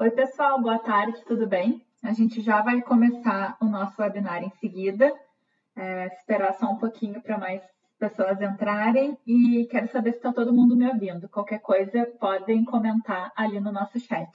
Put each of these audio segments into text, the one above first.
Oi, pessoal, boa tarde, tudo bem? A gente já vai começar o nosso webinar em seguida. É, esperar só um pouquinho para mais pessoas entrarem e quero saber se está todo mundo me ouvindo. Qualquer coisa, podem comentar ali no nosso chat.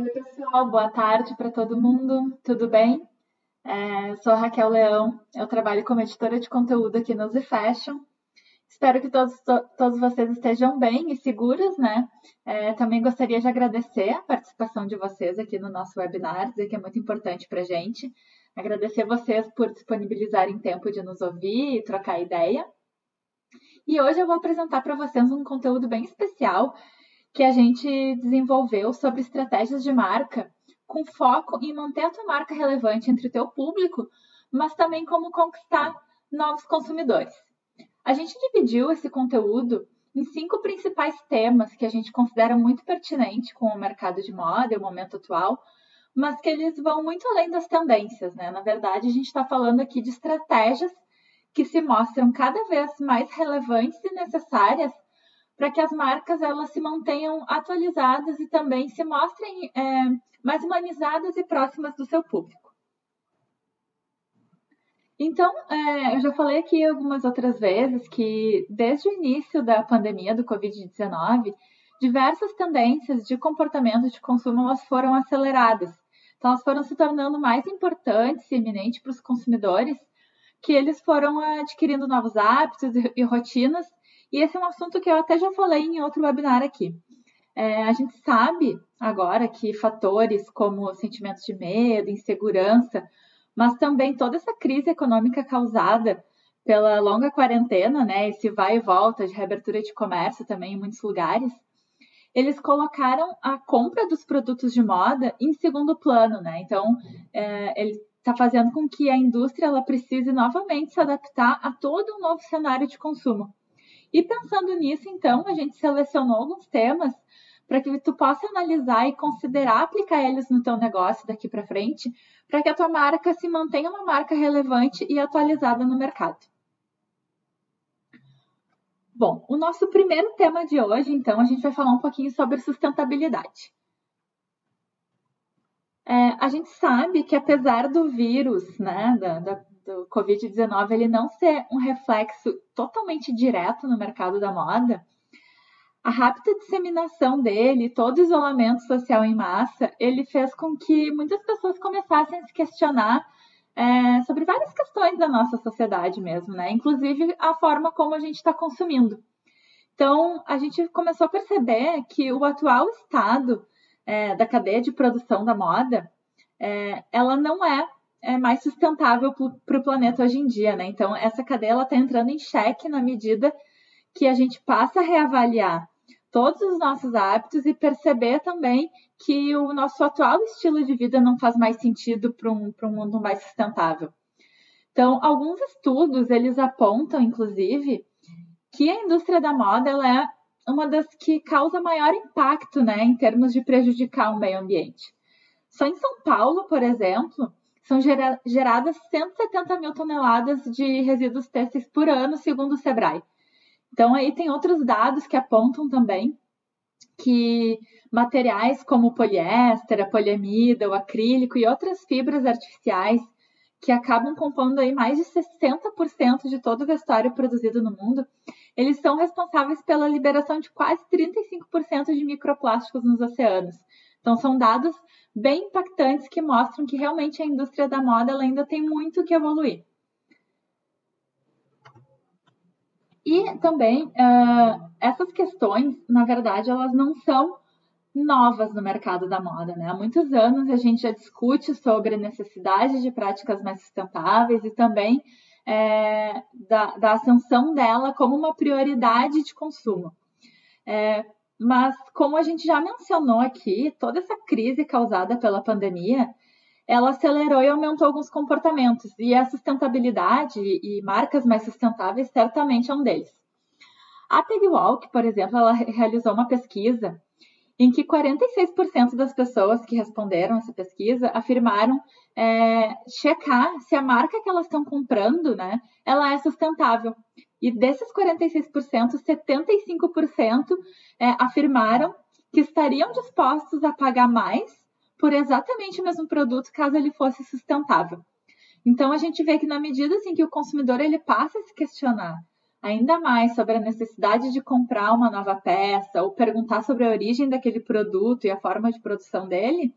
Oi, pessoal, boa tarde para todo mundo, tudo bem? É, sou Raquel Leão, eu trabalho como editora de conteúdo aqui no Z Fashion. Espero que todos, to, todos vocês estejam bem e seguros, né? É, também gostaria de agradecer a participação de vocês aqui no nosso webinar, dizer que é muito importante para a gente. Agradecer vocês por disponibilizarem tempo de nos ouvir e trocar ideia. E hoje eu vou apresentar para vocês um conteúdo bem especial que a gente desenvolveu sobre estratégias de marca com foco em manter a tua marca relevante entre o teu público, mas também como conquistar novos consumidores. A gente dividiu esse conteúdo em cinco principais temas que a gente considera muito pertinente com o mercado de moda e o momento atual, mas que eles vão muito além das tendências, né? Na verdade, a gente está falando aqui de estratégias que se mostram cada vez mais relevantes e necessárias para que as marcas elas se mantenham atualizadas e também se mostrem é, mais humanizadas e próximas do seu público. Então, é, eu já falei aqui algumas outras vezes que desde o início da pandemia do Covid-19, diversas tendências de comportamento de consumo elas foram aceleradas. Então, elas foram se tornando mais importantes e eminentes para os consumidores, que eles foram adquirindo novos hábitos e, e rotinas e esse é um assunto que eu até já falei em outro webinar aqui. É, a gente sabe agora que fatores como sentimentos de medo, insegurança, mas também toda essa crise econômica causada pela longa quarentena, né, esse vai e volta de reabertura de comércio também em muitos lugares, eles colocaram a compra dos produtos de moda em segundo plano, né? Então, é, ele está fazendo com que a indústria ela precise novamente se adaptar a todo um novo cenário de consumo. E pensando nisso, então, a gente selecionou alguns temas para que tu possa analisar e considerar aplicar eles no teu negócio daqui para frente, para que a tua marca se mantenha uma marca relevante e atualizada no mercado. Bom, o nosso primeiro tema de hoje, então, a gente vai falar um pouquinho sobre sustentabilidade. É, a gente sabe que apesar do vírus, né, da, da, do Covid-19 ele não ser um reflexo totalmente direto no mercado da moda, a rápida disseminação dele, todo isolamento social em massa, ele fez com que muitas pessoas começassem a se questionar é, sobre várias questões da nossa sociedade mesmo, né? Inclusive a forma como a gente está consumindo. Então, a gente começou a perceber que o atual estado é, da cadeia de produção da moda, é, ela não é é mais sustentável para o planeta hoje em dia, né? Então, essa cadeia está entrando em xeque na medida que a gente passa a reavaliar todos os nossos hábitos e perceber também que o nosso atual estilo de vida não faz mais sentido para um, um mundo mais sustentável. Então, alguns estudos, eles apontam, inclusive, que a indústria da moda ela é uma das que causa maior impacto né, em termos de prejudicar o meio ambiente. Só em São Paulo, por exemplo, são gera, geradas 170 mil toneladas de resíduos têxteis por ano, segundo o Sebrae. Então, aí tem outros dados que apontam também que materiais como o poliéster, a poliamida, o acrílico e outras fibras artificiais que acabam compondo aí mais de 60% de todo o vestuário produzido no mundo, eles são responsáveis pela liberação de quase 35% de microplásticos nos oceanos. Então, são dados bem impactantes que mostram que realmente a indústria da moda ainda tem muito que evoluir. E também, uh, essas questões, na verdade, elas não são novas no mercado da moda. Né? Há muitos anos a gente já discute sobre a necessidade de práticas mais sustentáveis e também é, da, da, ascensão dela como uma prioridade de consumo. É, mas, como a gente já mencionou aqui, toda essa crise causada pela pandemia, ela acelerou e aumentou alguns comportamentos. E a sustentabilidade e marcas mais sustentáveis certamente é um deles. A PegWalk, por exemplo, ela realizou uma pesquisa em que 46% das pessoas que responderam essa pesquisa afirmaram é, checar se a marca que elas estão comprando, né, ela é sustentável. E desses 46%, 75% é, afirmaram que estariam dispostos a pagar mais por exatamente o mesmo produto caso ele fosse sustentável. Então a gente vê que na medida assim que o consumidor ele passa a se questionar ainda mais sobre a necessidade de comprar uma nova peça ou perguntar sobre a origem daquele produto e a forma de produção dele,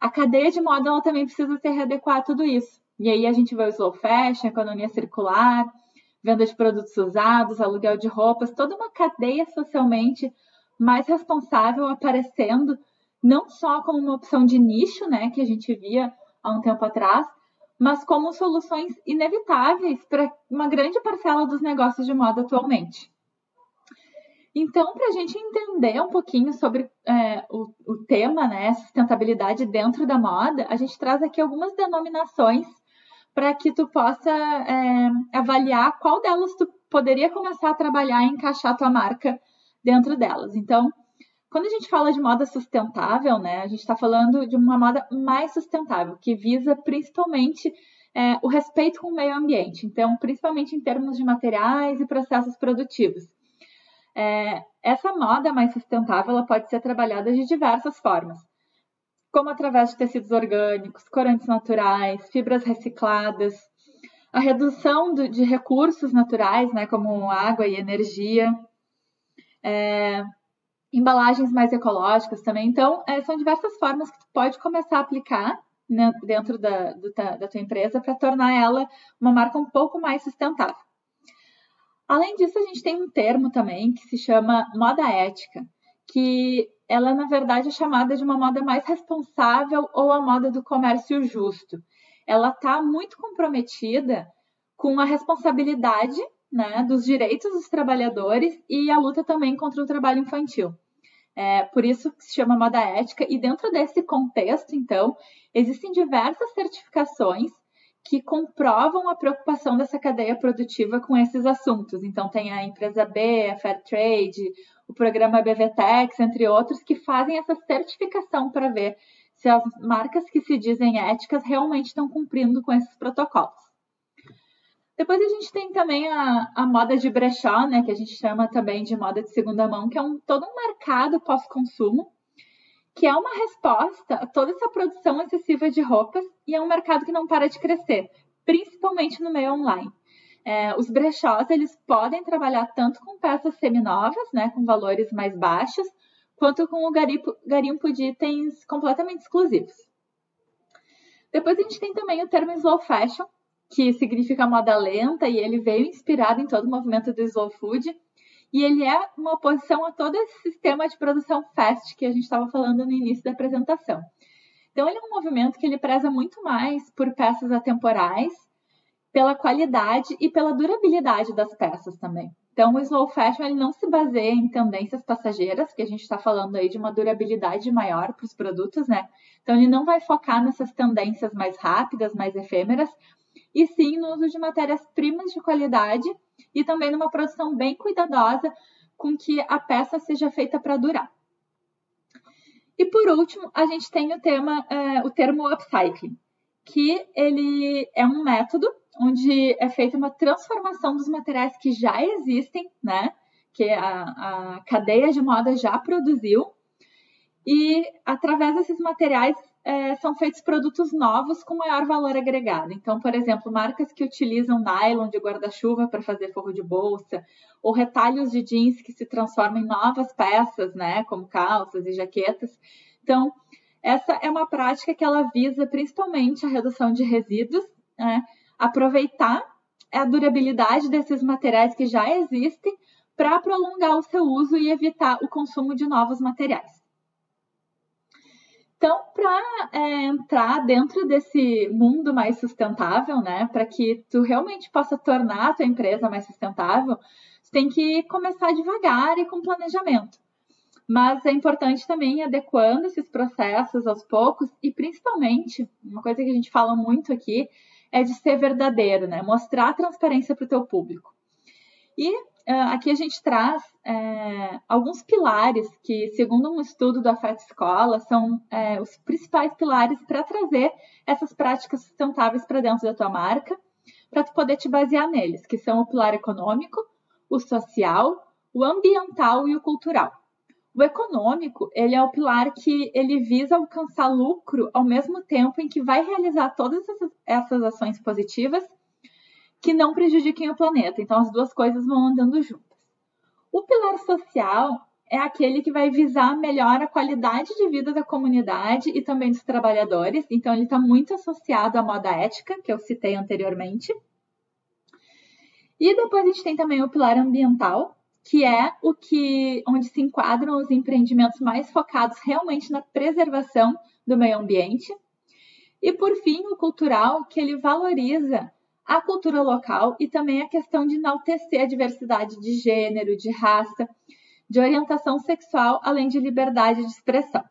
a cadeia de moda ela também precisa se readequar a tudo isso. E aí a gente vê o slow fashion, economia circular, venda de produtos usados, aluguel de roupas, toda uma cadeia socialmente mais responsável aparecendo, não só como uma opção de nicho, né, que a gente via há um tempo atrás, mas como soluções inevitáveis para uma grande parcela dos negócios de moda atualmente. Então, para a gente entender um pouquinho sobre é, o, o, tema, né, sustentabilidade dentro da moda, a gente traz aqui algumas denominações para que tu possa é, avaliar qual delas tu poderia começar a trabalhar e encaixar tua marca dentro delas. Então, quando a gente fala de moda sustentável, né, a gente está falando de uma moda mais sustentável, que visa principalmente é, o respeito com o meio ambiente. Então, principalmente em termos de materiais e processos produtivos. É, essa moda mais sustentável ela pode ser trabalhada de diversas formas, como através de tecidos orgânicos, corantes naturais, fibras recicladas, a redução de recursos naturais, né, como água e energia, é, embalagens mais ecológicas também. Então, é, são diversas formas que tu pode começar a aplicar né, dentro da, do, da tua empresa para tornar ela uma marca um pouco mais sustentável. Além disso, a gente tem um termo também que se chama moda ética, que ela, na verdade, é chamada de uma moda mais responsável ou a moda do comércio justo. Ela está muito comprometida com a responsabilidade né, dos direitos dos trabalhadores e a luta também contra o trabalho infantil. É, por isso que se chama moda ética, e dentro desse contexto, então, existem diversas certificações que comprovam a preocupação dessa cadeia produtiva com esses assuntos. Então, tem a empresa B, a Fair Trade, o programa BVTEX, entre outros, que fazem essa certificação para ver se as marcas que se dizem éticas realmente estão cumprindo com esses protocolos. Depois a gente tem também a, a moda de brechó, né, que a gente chama também de moda de segunda mão, que é um, todo um mercado pós-consumo, que é uma resposta a toda essa produção excessiva de roupas e é um mercado que não para de crescer, principalmente no meio online. É, os brechós eles podem trabalhar tanto com peças seminovas, né, com valores mais baixos, quanto com o garimpo, garimpo de itens completamente exclusivos. Depois a gente tem também o termo slow fashion, que significa moda lenta, e ele veio inspirado em todo o movimento do slow food. E ele é uma oposição a todo esse sistema de produção fast que a gente estava falando no início da apresentação. Então, ele é um movimento que ele preza muito mais por peças atemporais, pela qualidade e pela durabilidade das peças também. Então, o slow fashion ele não se baseia em tendências passageiras, que a gente está falando aí de uma durabilidade maior para os produtos, né? Então, ele não vai focar nessas tendências mais rápidas, mais efêmeras, e sim no uso de matérias-primas de qualidade e também numa produção bem cuidadosa com que a peça seja feita para durar. E por último, a gente tem o, tema, é, o termo upcycling, que ele é um método onde é feita uma transformação dos materiais que já existem, né? Que a, a cadeia de moda já produziu, e através desses materiais é, são feitos produtos novos com maior valor agregado. Então, por exemplo, marcas que utilizam nylon de guarda-chuva para fazer forro de bolsa, ou retalhos de jeans que se transformam em novas peças, né, como calças e jaquetas. Então, essa é uma prática que ela visa principalmente a redução de resíduos, né, aproveitar a durabilidade desses materiais que já existem para prolongar o seu uso e evitar o consumo de novos materiais. Então, para é, entrar dentro desse mundo mais sustentável, né, para que tu realmente possa tornar a tua empresa mais sustentável, tu tem que começar devagar e com planejamento. Mas é importante também adequando esses processos aos poucos e principalmente, uma coisa que a gente fala muito aqui é de ser verdadeiro, né? Mostrar transparência para o teu público. E aqui a gente traz é, alguns pilares que, segundo um estudo do Afet Escola, são é, os principais pilares para trazer essas práticas sustentáveis para dentro da tua marca, para tu poder te basear neles, que são o pilar econômico, o social, o ambiental e o cultural. O econômico, ele é o pilar que ele visa alcançar lucro ao mesmo tempo em que vai realizar todas essas ações positivas que não prejudiquem o planeta. Então, as duas coisas vão andando juntas. O pilar social é aquele que vai visar melhor a qualidade de vida da comunidade e também dos trabalhadores. Então, ele está muito associado à moda ética, que eu citei anteriormente. E depois a gente tem também o pilar ambiental, que é o que onde se enquadram os empreendimentos mais focados realmente na preservação do meio ambiente. E por fim, o cultural, que ele valoriza a cultura local e também a questão de enaltecer a diversidade de gênero, de raça, de orientação sexual, além de liberdade de expressão.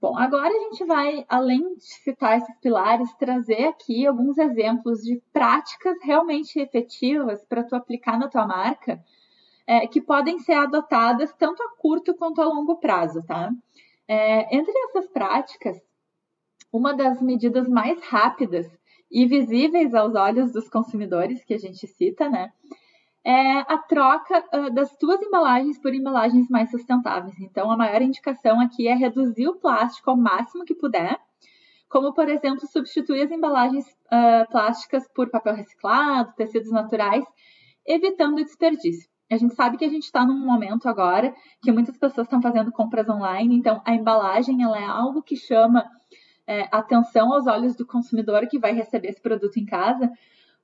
Bom, agora a gente vai, além de citar esses pilares, trazer aqui alguns exemplos de práticas realmente efetivas para tu aplicar na tua marca, é, que podem ser adotadas tanto a curto quanto a longo prazo, tá? É, entre essas práticas, uma das medidas mais rápidas e visíveis aos olhos dos consumidores, que a gente cita, né? É a troca uh, das tuas embalagens por embalagens mais sustentáveis. Então, a maior indicação aqui é reduzir o plástico ao máximo que puder, como, por exemplo, substituir as embalagens uh, plásticas por papel reciclado, tecidos naturais, evitando o desperdício. A gente sabe que a gente está num momento agora que muitas pessoas estão fazendo compras online, então a embalagem ela é algo que chama é, atenção aos olhos do consumidor que vai receber esse produto em casa,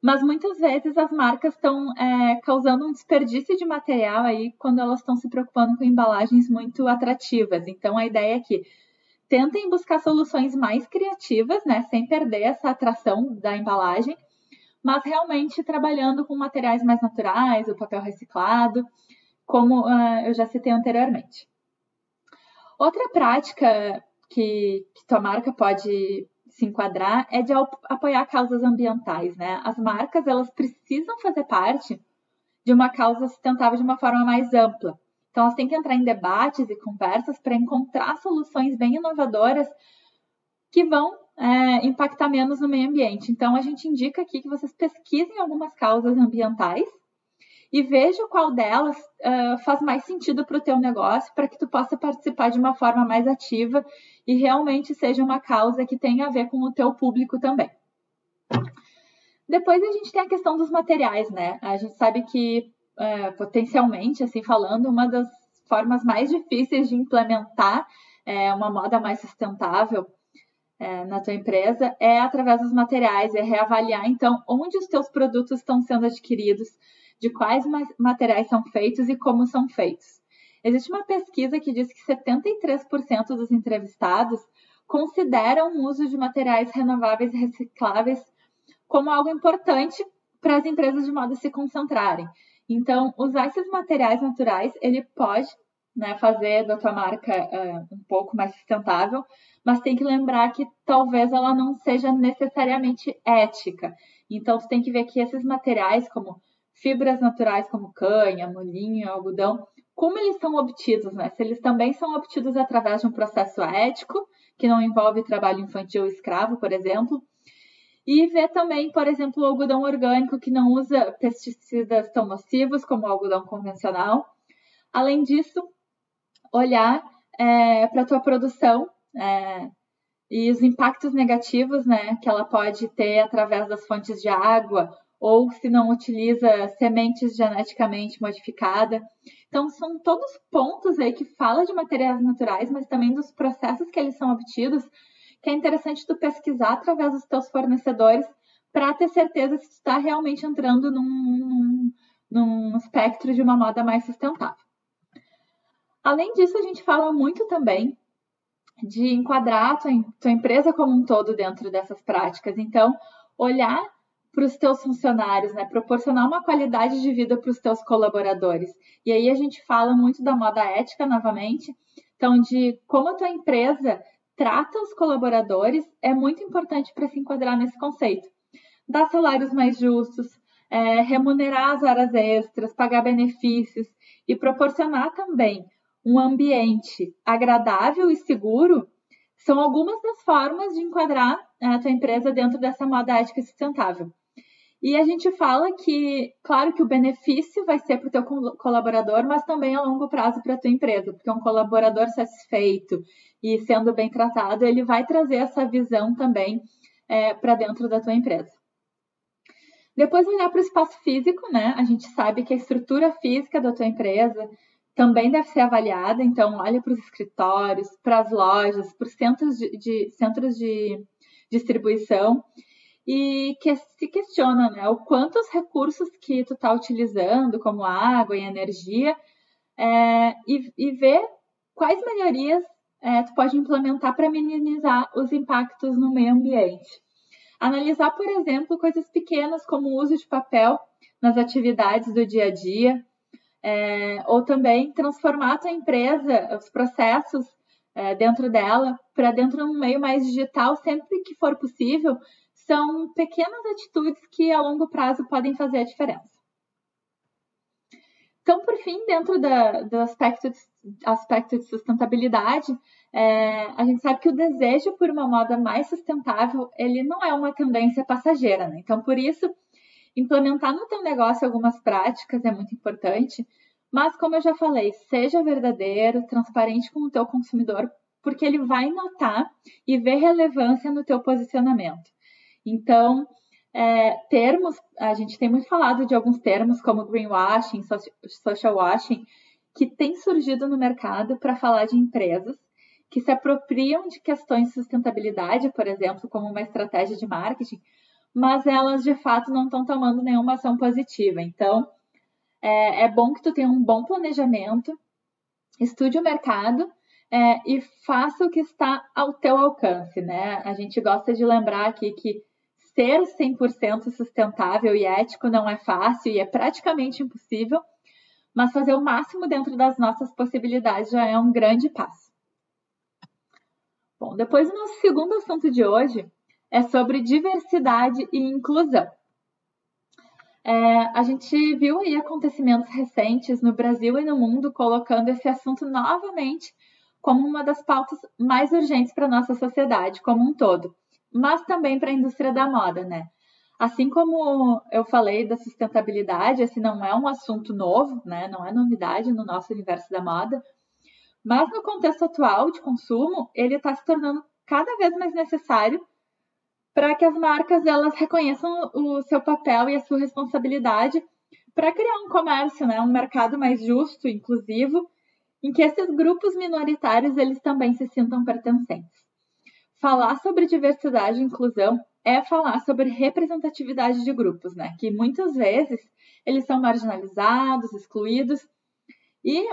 mas muitas vezes as marcas estão é, causando um desperdício de material aí quando elas estão se preocupando com embalagens muito atrativas. Então a ideia é que tentem buscar soluções mais criativas, né, sem perder essa atração da embalagem, mas realmente trabalhando com materiais mais naturais, o papel reciclado, como uh, eu já citei anteriormente. Outra prática que, que tua marca pode se enquadrar é de apoiar causas ambientais, né? As marcas elas precisam fazer parte de uma causa sustentável de uma forma mais ampla. Então elas têm que entrar em debates e conversas para encontrar soluções bem inovadoras que vão é, impactar menos no meio ambiente. Então a gente indica aqui que vocês pesquisem algumas causas ambientais e veja qual delas uh, faz mais sentido para o teu negócio, para que tu possa participar de uma forma mais ativa e realmente seja uma causa que tenha a ver com o teu público também. Depois a gente tem a questão dos materiais, né? A gente sabe que uh, potencialmente, assim falando, uma das formas mais difíceis de implementar é, uma moda mais sustentável é, na tua empresa é através dos materiais, é reavaliar então onde os teus produtos estão sendo adquiridos, de quais materiais são feitos e como são feitos. Existe uma pesquisa que diz que 73% dos entrevistados consideram o uso de materiais renováveis e recicláveis como algo importante para as empresas de moda se concentrarem. Então, usar esses materiais naturais, ele pode né, fazer da tua marca uh, um pouco mais sustentável, mas tem que lembrar que talvez ela não seja necessariamente ética. Então, tu tem que ver que esses materiais, como fibras naturais como canha, molinho, algodão, como eles são obtidos, né? Se eles também são obtidos através de um processo ético, que não envolve trabalho infantil escravo, por exemplo. E ver também, por exemplo, o algodão orgânico que não usa pesticidas tão nocivos como o algodão convencional. Além disso, olhar é, para a tua produção é, e os impactos negativos né, que ela pode ter através das fontes de água ou se não utiliza sementes geneticamente modificadas. Então, são todos pontos aí que fala de materiais naturais, mas também dos processos que eles são obtidos, que é interessante tu pesquisar através dos teus fornecedores para ter certeza se tu está realmente entrando num, num espectro de uma moda mais sustentável. Além disso, a gente fala muito também de enquadrar a tua, tua empresa como um todo dentro dessas práticas. Então, olhar para os teus funcionários, né? Proporcionar uma qualidade de vida para os teus colaboradores. E aí a gente fala muito da moda ética novamente, então de como a tua empresa trata os colaboradores é muito importante para se enquadrar nesse conceito. Dar salários mais justos, é, remunerar as horas extras, pagar benefícios e proporcionar também um ambiente agradável e seguro são algumas das formas de enquadrar a tua empresa dentro dessa moda ética sustentável. E a gente fala que, claro que o benefício vai ser para o teu colaborador, mas também a longo prazo para a tua empresa, porque um colaborador satisfeito e sendo bem tratado, ele vai trazer essa visão também é, para dentro da tua empresa. Depois olhar para o espaço físico, né? A gente sabe que a estrutura física da tua empresa também deve ser avaliada, então olha para os escritórios, para as lojas, para os centros de, de, centros de distribuição e que se questiona né, o quanto os recursos que tu está utilizando, como água e energia, é, e, e ver quais melhorias é, tu pode implementar para minimizar os impactos no meio ambiente. Analisar, por exemplo, coisas pequenas como o uso de papel nas atividades do dia a dia, é, ou também transformar a tua empresa, os processos é, dentro dela, para dentro de um meio mais digital, sempre que for possível, são pequenas atitudes que a longo prazo podem fazer a diferença. Então, por fim, dentro da, do aspecto de, aspecto de sustentabilidade, é, a gente sabe que o desejo por uma moda mais sustentável, ele não é uma tendência passageira, né? Então, por isso, implementar no teu negócio algumas práticas é muito importante, mas como eu já falei, seja verdadeiro, transparente com o teu consumidor, porque ele vai notar e ver relevância no teu posicionamento. Então, é, termos, a gente tem muito falado de alguns termos como greenwashing, social washing, que tem surgido no mercado para falar de empresas que se apropriam de questões de sustentabilidade, por exemplo, como uma estratégia de marketing, mas elas de fato não estão tomando nenhuma ação positiva. Então, é, é, bom que tu tenha um bom planejamento, estude o mercado é, e faça o que está ao teu alcance, né? A gente gosta de lembrar aqui que ser 100% sustentável e ético não é fácil e é praticamente impossível, mas fazer o máximo dentro das nossas possibilidades já é um grande passo. Bom, depois o nosso segundo assunto de hoje é sobre diversidade e inclusão. É, a gente viu aí acontecimentos recentes no Brasil e no mundo colocando esse assunto novamente como uma das pautas mais urgentes para a nossa sociedade como um todo mas também para a indústria da moda, né? Assim como eu falei da sustentabilidade, esse não é um assunto novo, né? Não é novidade no nosso universo da moda, mas no contexto atual de consumo, ele está se tornando cada vez mais necessário para que as marcas elas reconheçam o seu papel e a sua responsabilidade para criar um comércio, né, um mercado mais justo, inclusivo, em que esses grupos minoritários eles também se sintam pertencentes falar sobre diversidade e inclusão é falar sobre representatividade de grupos, né? Que muitas vezes eles são marginalizados, excluídos e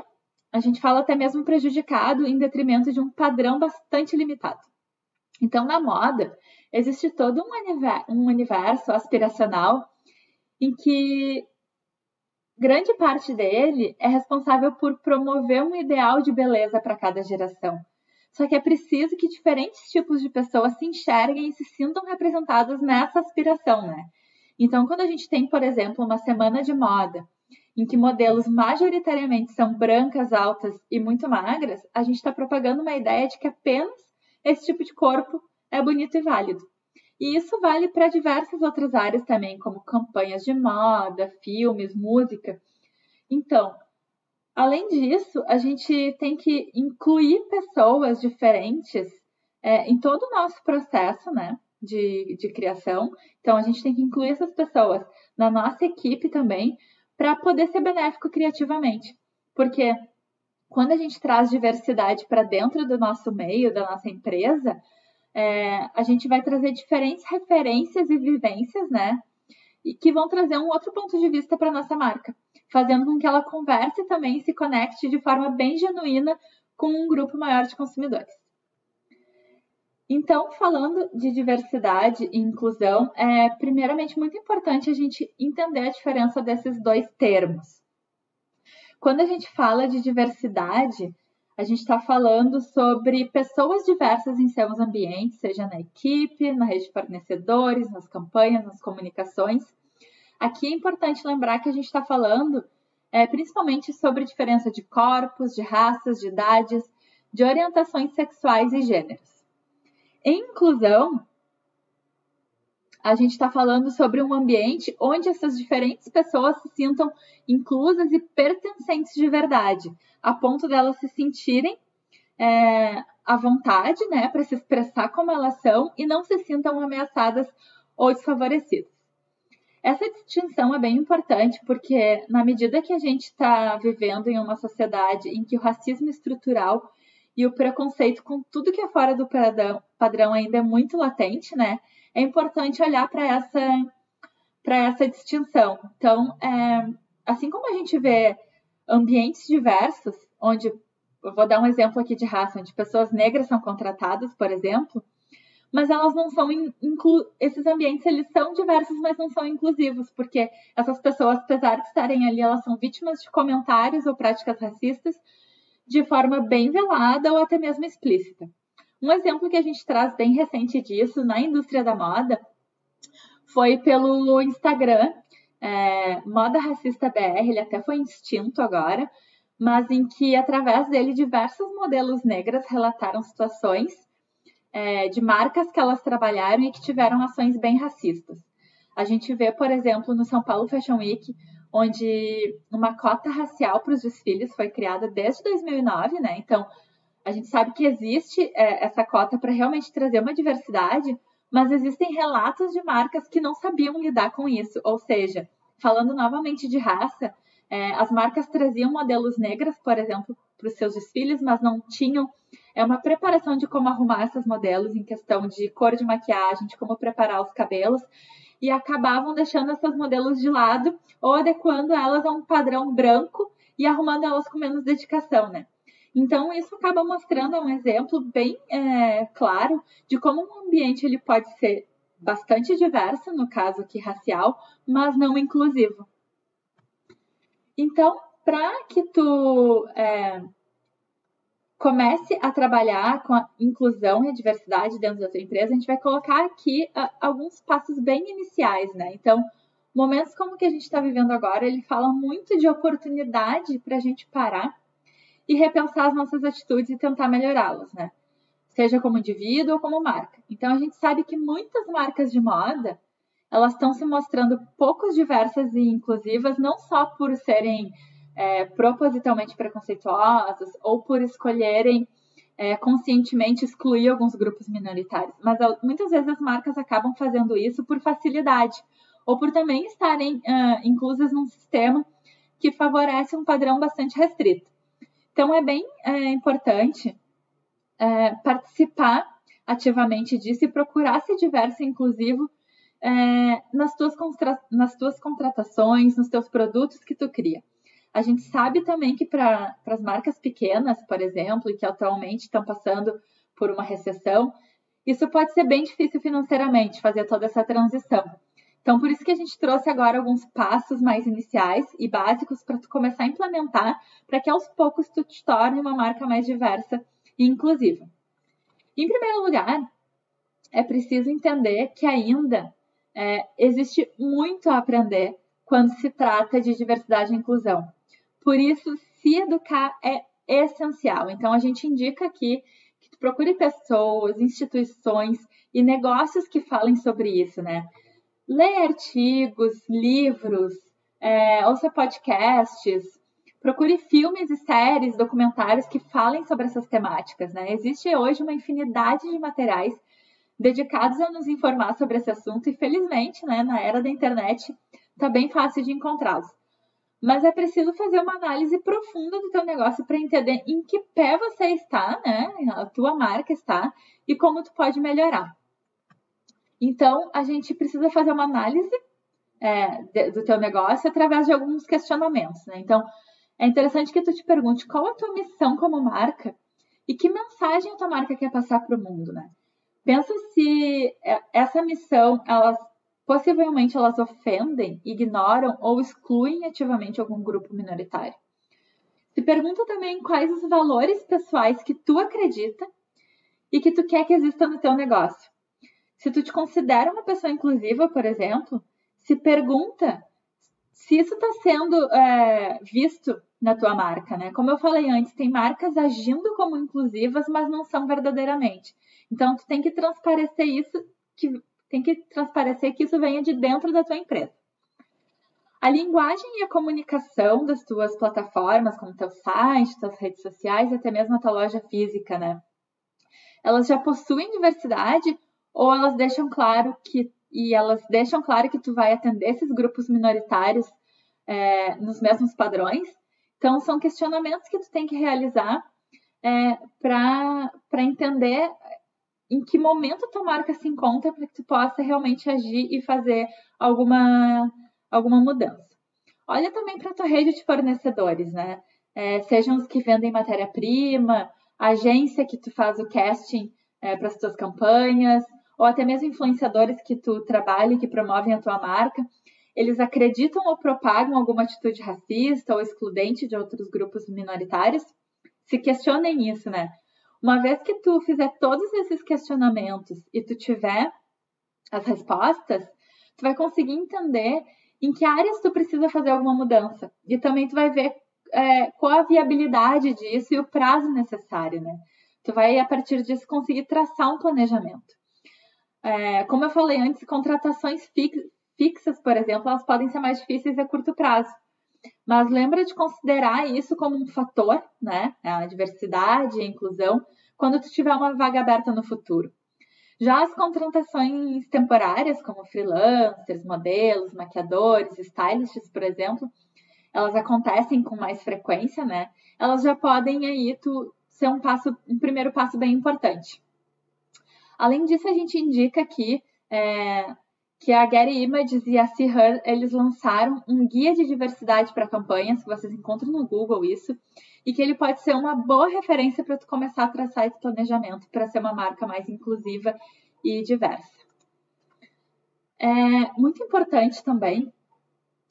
a gente fala até mesmo prejudicado em detrimento de um padrão bastante limitado. Então, na moda, existe todo um universo aspiracional em que grande parte dele é responsável por promover um ideal de beleza para cada geração. Só que é preciso que diferentes tipos de pessoas se enxerguem e se sintam representadas nessa aspiração, né? Então, quando a gente tem, por exemplo, uma semana de moda em que modelos majoritariamente são brancas, altas e muito magras, a gente está propagando uma ideia de que apenas esse tipo de corpo é bonito e válido. E isso vale para diversas outras áreas também, como campanhas de moda, filmes, música. Então, Além disso, a gente tem que incluir pessoas diferentes é, em todo o nosso processo né, de, de criação. Então, a gente tem que incluir essas pessoas na nossa equipe também para poder ser benéfico criativamente. Porque quando a gente traz diversidade para dentro do nosso meio, da nossa empresa, é, a gente vai trazer diferentes referências e vivências, né? E que vão trazer um outro ponto de vista para nossa marca fazendo com que ela converse também e se conecte de forma bem genuína com um grupo maior de consumidores. Então, falando de diversidade e inclusão, é primeiramente muito importante a gente entender a diferença desses dois termos. Quando a gente fala de diversidade, a gente está falando sobre pessoas diversas em seus ambientes, seja na equipe, na rede de fornecedores, nas campanhas, nas comunicações. Aqui é importante lembrar que a gente está falando é, principalmente sobre diferença de corpos, de raças, de idades, de orientações sexuais e gêneros. Em inclusão, a gente está falando sobre um ambiente onde essas diferentes pessoas se sintam inclusas e pertencentes de verdade, a ponto delas se sentirem é, à vontade, né, para se expressar como elas são e não se sintam ameaçadas ou desfavorecidas. Essa distinção é bem importante porque, na medida que a gente está vivendo em uma sociedade em que o racismo estrutural e o preconceito com tudo que é fora do padrão ainda é muito latente, né? É importante olhar para essa, essa distinção. Então, é, assim como a gente vê ambientes diversos, onde, eu vou dar um exemplo aqui de raça, onde pessoas negras são contratadas, por exemplo, mas elas não são inclu esses ambientes eles são diversos, mas não são inclusivos, porque essas pessoas, apesar de estarem ali, elas são vítimas de comentários ou práticas racistas de forma bem velada ou até mesmo explícita. Um exemplo que a gente traz bem recente disso na indústria da moda foi pelo Instagram, é, Moda Racista BR, ele até foi extinto agora, mas em que através dele diversos modelos negras relataram situações é, de marcas que elas trabalharam e que tiveram ações bem racistas. A gente vê, por exemplo, no São Paulo Fashion Week, onde uma cota racial para os desfiles foi criada desde 2009, né? Então, a gente sabe que existe é, essa cota para realmente trazer uma diversidade, mas existem relatos de marcas que não sabiam lidar com isso. Ou seja, falando novamente de raça, é, as marcas traziam modelos negras, por exemplo, para os seus desfiles, mas não tinham é uma preparação de como arrumar esses modelos em questão de cor de maquiagem, de como preparar os cabelos, e acabavam deixando essas modelos de lado ou adequando elas a um padrão branco e arrumando elas com menos dedicação, né? Então, isso acaba mostrando um exemplo bem é, claro de como um ambiente ele pode ser bastante diverso, no caso aqui racial, mas não inclusivo. Então, para que tu é, comece a trabalhar com a inclusão e a diversidade dentro da sua empresa, a gente vai colocar aqui uh, alguns passos bem iniciais, né? Então, momentos como o que a gente está vivendo agora, ele fala muito de oportunidade para a gente parar e repensar as nossas atitudes e tentar melhorá-las, né? Seja como indivíduo ou como marca. Então, a gente sabe que muitas marcas de moda, elas estão se mostrando pouco diversas e inclusivas, não só por serem é, propositalmente preconceituosas ou por escolherem é, conscientemente excluir alguns grupos minoritários. Mas muitas vezes as marcas acabam fazendo isso por facilidade ou por também estarem uh, inclusas num sistema que favorece um padrão bastante restrito. Então é bem é, importante é, participar ativamente disso e procurar ser diverso e inclusivo é, nas, tuas nas tuas contratações, nos teus produtos que tu cria. A gente sabe também que para as marcas pequenas, por exemplo, e que atualmente estão passando por uma recessão, isso pode ser bem difícil financeiramente, fazer toda essa transição. Então, por isso que a gente trouxe agora alguns passos mais iniciais e básicos para tu começar a implementar, para que aos poucos tu te torne uma marca mais diversa e inclusiva. Em primeiro lugar, é preciso entender que ainda é, existe muito a aprender quando se trata de diversidade e inclusão. Por isso, se educar é essencial. Então, a gente indica aqui que tu procure pessoas, instituições e negócios que falem sobre isso, né? Leia artigos, livros, é, ouça podcasts, procure filmes e séries, documentários que falem sobre essas temáticas, né? Existe hoje uma infinidade de materiais dedicados a nos informar sobre esse assunto e, felizmente, né, na era da internet, está bem fácil de encontrá-los mas é preciso fazer uma análise profunda do teu negócio para entender em que pé você está, né? A tua marca está e como tu pode melhorar. Então, a gente precisa fazer uma análise é, do teu negócio através de alguns questionamentos, né? Então, é interessante que tu te pergunte qual a tua missão como marca e que mensagem a tua marca quer passar para o mundo, né? Pensa se é, essa missão ela Possivelmente elas ofendem, ignoram ou excluem ativamente algum grupo minoritário. Se pergunta também quais os valores pessoais que tu acredita e que tu quer que exista no teu negócio. Se tu te considera uma pessoa inclusiva, por exemplo, se pergunta se isso está sendo é, visto na tua marca, né? Como eu falei antes, tem marcas agindo como inclusivas, mas não são verdadeiramente. Então, tu tem que transparecer isso que tem que transparecer que isso venha de dentro da tua empresa. A linguagem e a comunicação das tuas plataformas, como teu site, tuas redes sociais até mesmo a tua loja física, né? Elas já possuem diversidade ou elas deixam claro que e elas deixam claro que tu vai atender esses grupos minoritários é, nos mesmos padrões. Então, são questionamentos que tu tem que realizar é, para entender em que momento tua marca se encontra para que tu possa realmente agir e fazer alguma, alguma mudança. Olha também para a tua rede de fornecedores, né? É, sejam os que vendem matéria-prima, agência que tu faz o casting é, para as tuas campanhas, ou até mesmo influenciadores que tu trabalha e que promovem a tua marca, eles acreditam ou propagam alguma atitude racista ou excludente de outros grupos minoritários? Se questionem isso, né? Uma vez que tu fizer todos esses questionamentos e tu tiver as respostas, tu vai conseguir entender em que áreas tu precisa fazer alguma mudança. E também tu vai ver é, qual a viabilidade disso e o prazo necessário, né? Tu vai, a partir disso, conseguir traçar um planejamento. É, como eu falei antes, contratações fix, fixas, por exemplo, elas podem ser mais difíceis a curto prazo. Mas lembra de considerar isso como um fator, né? A diversidade, a inclusão, quando tu tiver uma vaga aberta no futuro. Já as contratações temporárias, como freelancers, modelos, maquiadores, stylists, por exemplo, elas acontecem com mais frequência, né? Elas já podem aí tu, ser um passo, um primeiro passo bem importante. Além disso, a gente indica aqui é, que a Getty Images e a See Her, eles lançaram um guia de diversidade para campanhas, que vocês encontram no Google isso, e que ele pode ser uma boa referência para tu começar a traçar esse planejamento para ser uma marca mais inclusiva e diversa. É muito importante também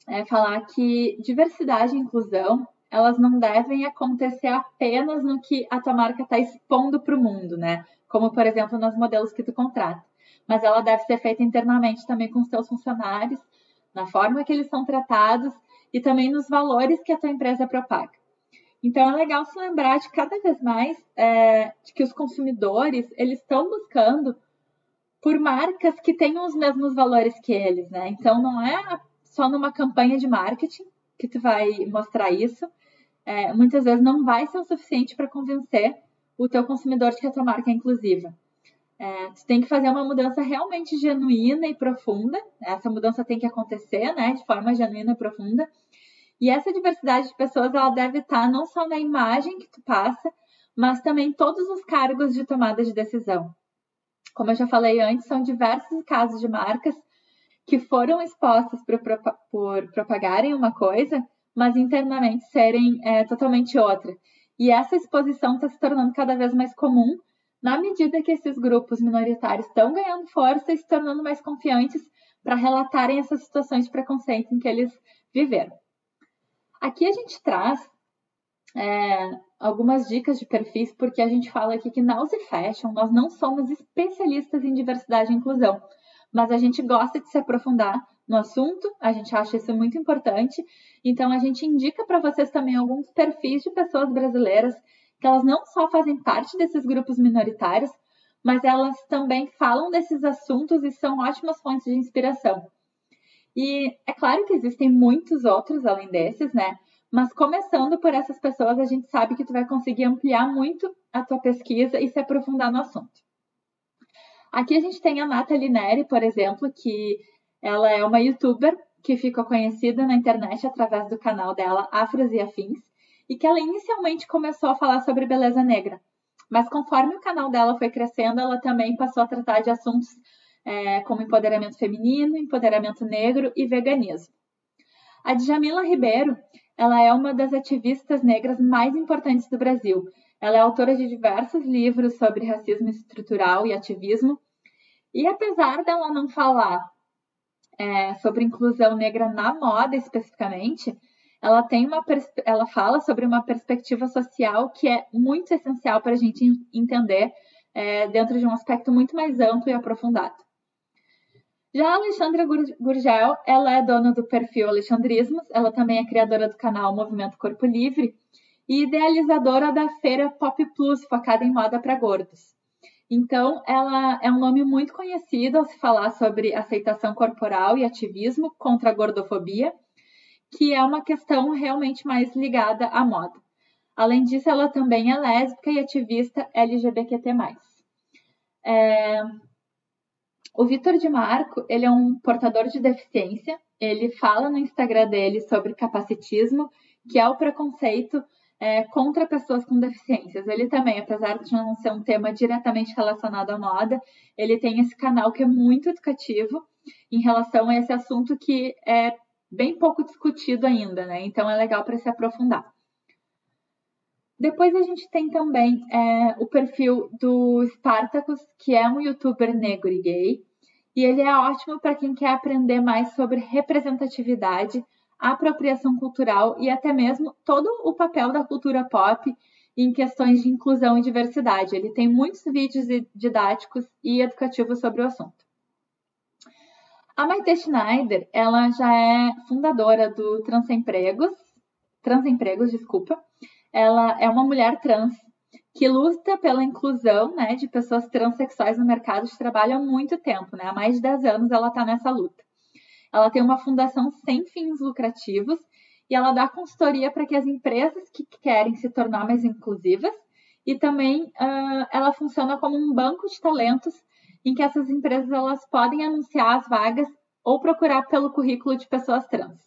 é falar que diversidade e inclusão elas não devem acontecer apenas no que a tua marca está expondo para o mundo, né? Como, por exemplo, nos modelos que tu contrata. Mas ela deve ser feita internamente também com os teus funcionários, na forma que eles são tratados e também nos valores que a tua empresa propaga. Então é legal se lembrar de cada vez mais é, de que os consumidores eles estão buscando por marcas que tenham os mesmos valores que eles, né? Então não é só numa campanha de marketing que tu vai mostrar isso. É, muitas vezes não vai ser o suficiente para convencer o teu consumidor de que a tua marca é inclusiva. É, tu tem que fazer uma mudança realmente genuína e profunda. Essa mudança tem que acontecer, né, de forma genuína e profunda. E essa diversidade de pessoas, ela deve estar não só na imagem que tu passa, mas também todos os cargos de tomada de decisão. Como eu já falei antes, são diversos casos de marcas que foram expostas por, por propagarem uma coisa, mas internamente serem é, totalmente outra. E essa exposição está se tornando cada vez mais comum na medida que esses grupos minoritários estão ganhando força e se tornando mais confiantes para relatarem essas situações de preconceito em que eles viveram. Aqui a gente traz é, algumas dicas de perfis, porque a gente fala aqui que na Uzi Fashion nós não somos especialistas em diversidade e inclusão mas a gente gosta de se aprofundar no assunto, a gente acha isso muito importante. Então, a gente indica para vocês também alguns perfis de pessoas brasileiras que elas não só fazem parte desses grupos minoritários, mas elas também falam desses assuntos e são ótimas fontes de inspiração. E é claro que existem muitos outros além desses, né? Mas começando por essas pessoas, a gente sabe que tu vai conseguir ampliar muito a tua pesquisa e se aprofundar no assunto. Aqui a gente tem a Nathalie Neri, por exemplo, que ela é uma youtuber que ficou conhecida na internet através do canal dela Afros e Afins, e que ela inicialmente começou a falar sobre beleza negra. Mas conforme o canal dela foi crescendo, ela também passou a tratar de assuntos é, como empoderamento feminino, empoderamento negro e veganismo. A Djamila Ribeiro, ela é uma das ativistas negras mais importantes do Brasil ela é autora de diversos livros sobre racismo estrutural e ativismo. E apesar dela não falar é, sobre inclusão negra na moda especificamente, ela tem uma ela fala sobre uma perspectiva social que é muito essencial para a gente entender é, dentro de um aspecto muito mais amplo e aprofundado. Já a Alexandra Gurgel, ela é dona do perfil Alexandrismos, ela também é criadora do canal Movimento Corpo Livre e idealizadora da feira Pop Plus, focada em moda para gordos. Então, ela é um nome muito conhecido ao se falar sobre aceitação corporal e ativismo contra a gordofobia, que é uma questão realmente mais ligada à moda. Além disso, ela também é lésbica e ativista LGBTQ+. É... O Vitor de Marco, ele é um portador de deficiência. Ele fala no Instagram dele sobre capacitismo, que é o preconceito é, contra pessoas com deficiências. Ele também, apesar de não ser um tema diretamente relacionado à moda, ele tem esse canal que é muito educativo em relação a esse assunto que é bem pouco discutido ainda, né? Então é legal para se aprofundar. Depois a gente tem também é, o perfil do Spartacus, que é um youtuber negro e gay, e ele é ótimo para quem quer aprender mais sobre representatividade, apropriação cultural e até mesmo todo o papel da cultura pop em questões de inclusão e diversidade. Ele tem muitos vídeos didáticos e educativos sobre o assunto. A Maite Schneider, ela já é fundadora do Transempregos, Transempregos, desculpa. Ela é uma mulher trans que luta pela inclusão né, de pessoas transexuais no mercado de trabalho há muito tempo, né? Há mais de 10 anos ela está nessa luta. Ela tem uma fundação sem fins lucrativos e ela dá consultoria para que as empresas que querem se tornar mais inclusivas e também uh, ela funciona como um banco de talentos em que essas empresas elas podem anunciar as vagas ou procurar pelo currículo de pessoas trans.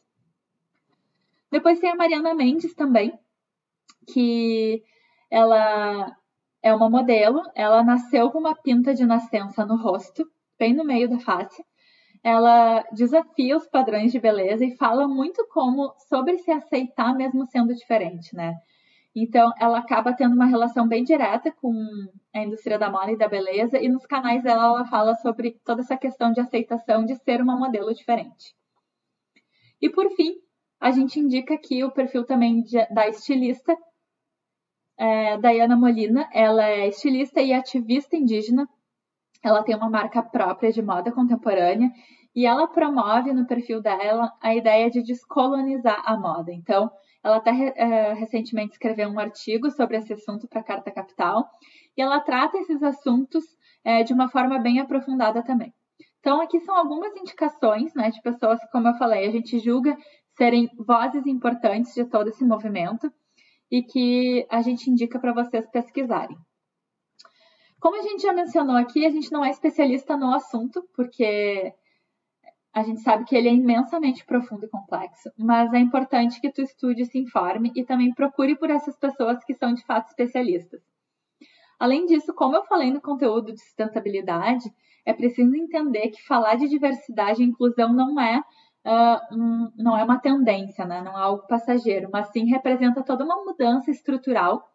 Depois tem a Mariana Mendes também, que ela é uma modelo, ela nasceu com uma pinta de nascença no rosto, bem no meio da face, ela desafia os padrões de beleza e fala muito como sobre se aceitar mesmo sendo diferente, né? Então, ela acaba tendo uma relação bem direta com a indústria da moda e da beleza, e nos canais dela ela fala sobre toda essa questão de aceitação de ser uma modelo diferente. E por fim, a gente indica aqui o perfil também de, da estilista é, Diana Molina. Ela é estilista e ativista indígena, ela tem uma marca própria de moda contemporânea e ela promove no perfil dela a ideia de descolonizar a moda. Então, ela até é, recentemente escreveu um artigo sobre esse assunto para a Carta Capital e ela trata esses assuntos é, de uma forma bem aprofundada também. Então, aqui são algumas indicações né, de pessoas que, como eu falei, a gente julga serem vozes importantes de todo esse movimento e que a gente indica para vocês pesquisarem. Como a gente já mencionou aqui, a gente não é especialista no assunto, porque a gente sabe que ele é imensamente profundo e complexo, mas é importante que tu estude, se informe e também procure por essas pessoas que são de fato especialistas. Além disso, como eu falei no conteúdo de sustentabilidade, é preciso entender que falar de diversidade e inclusão não é, uh, um, não é uma tendência, né? não é algo passageiro, mas sim representa toda uma mudança estrutural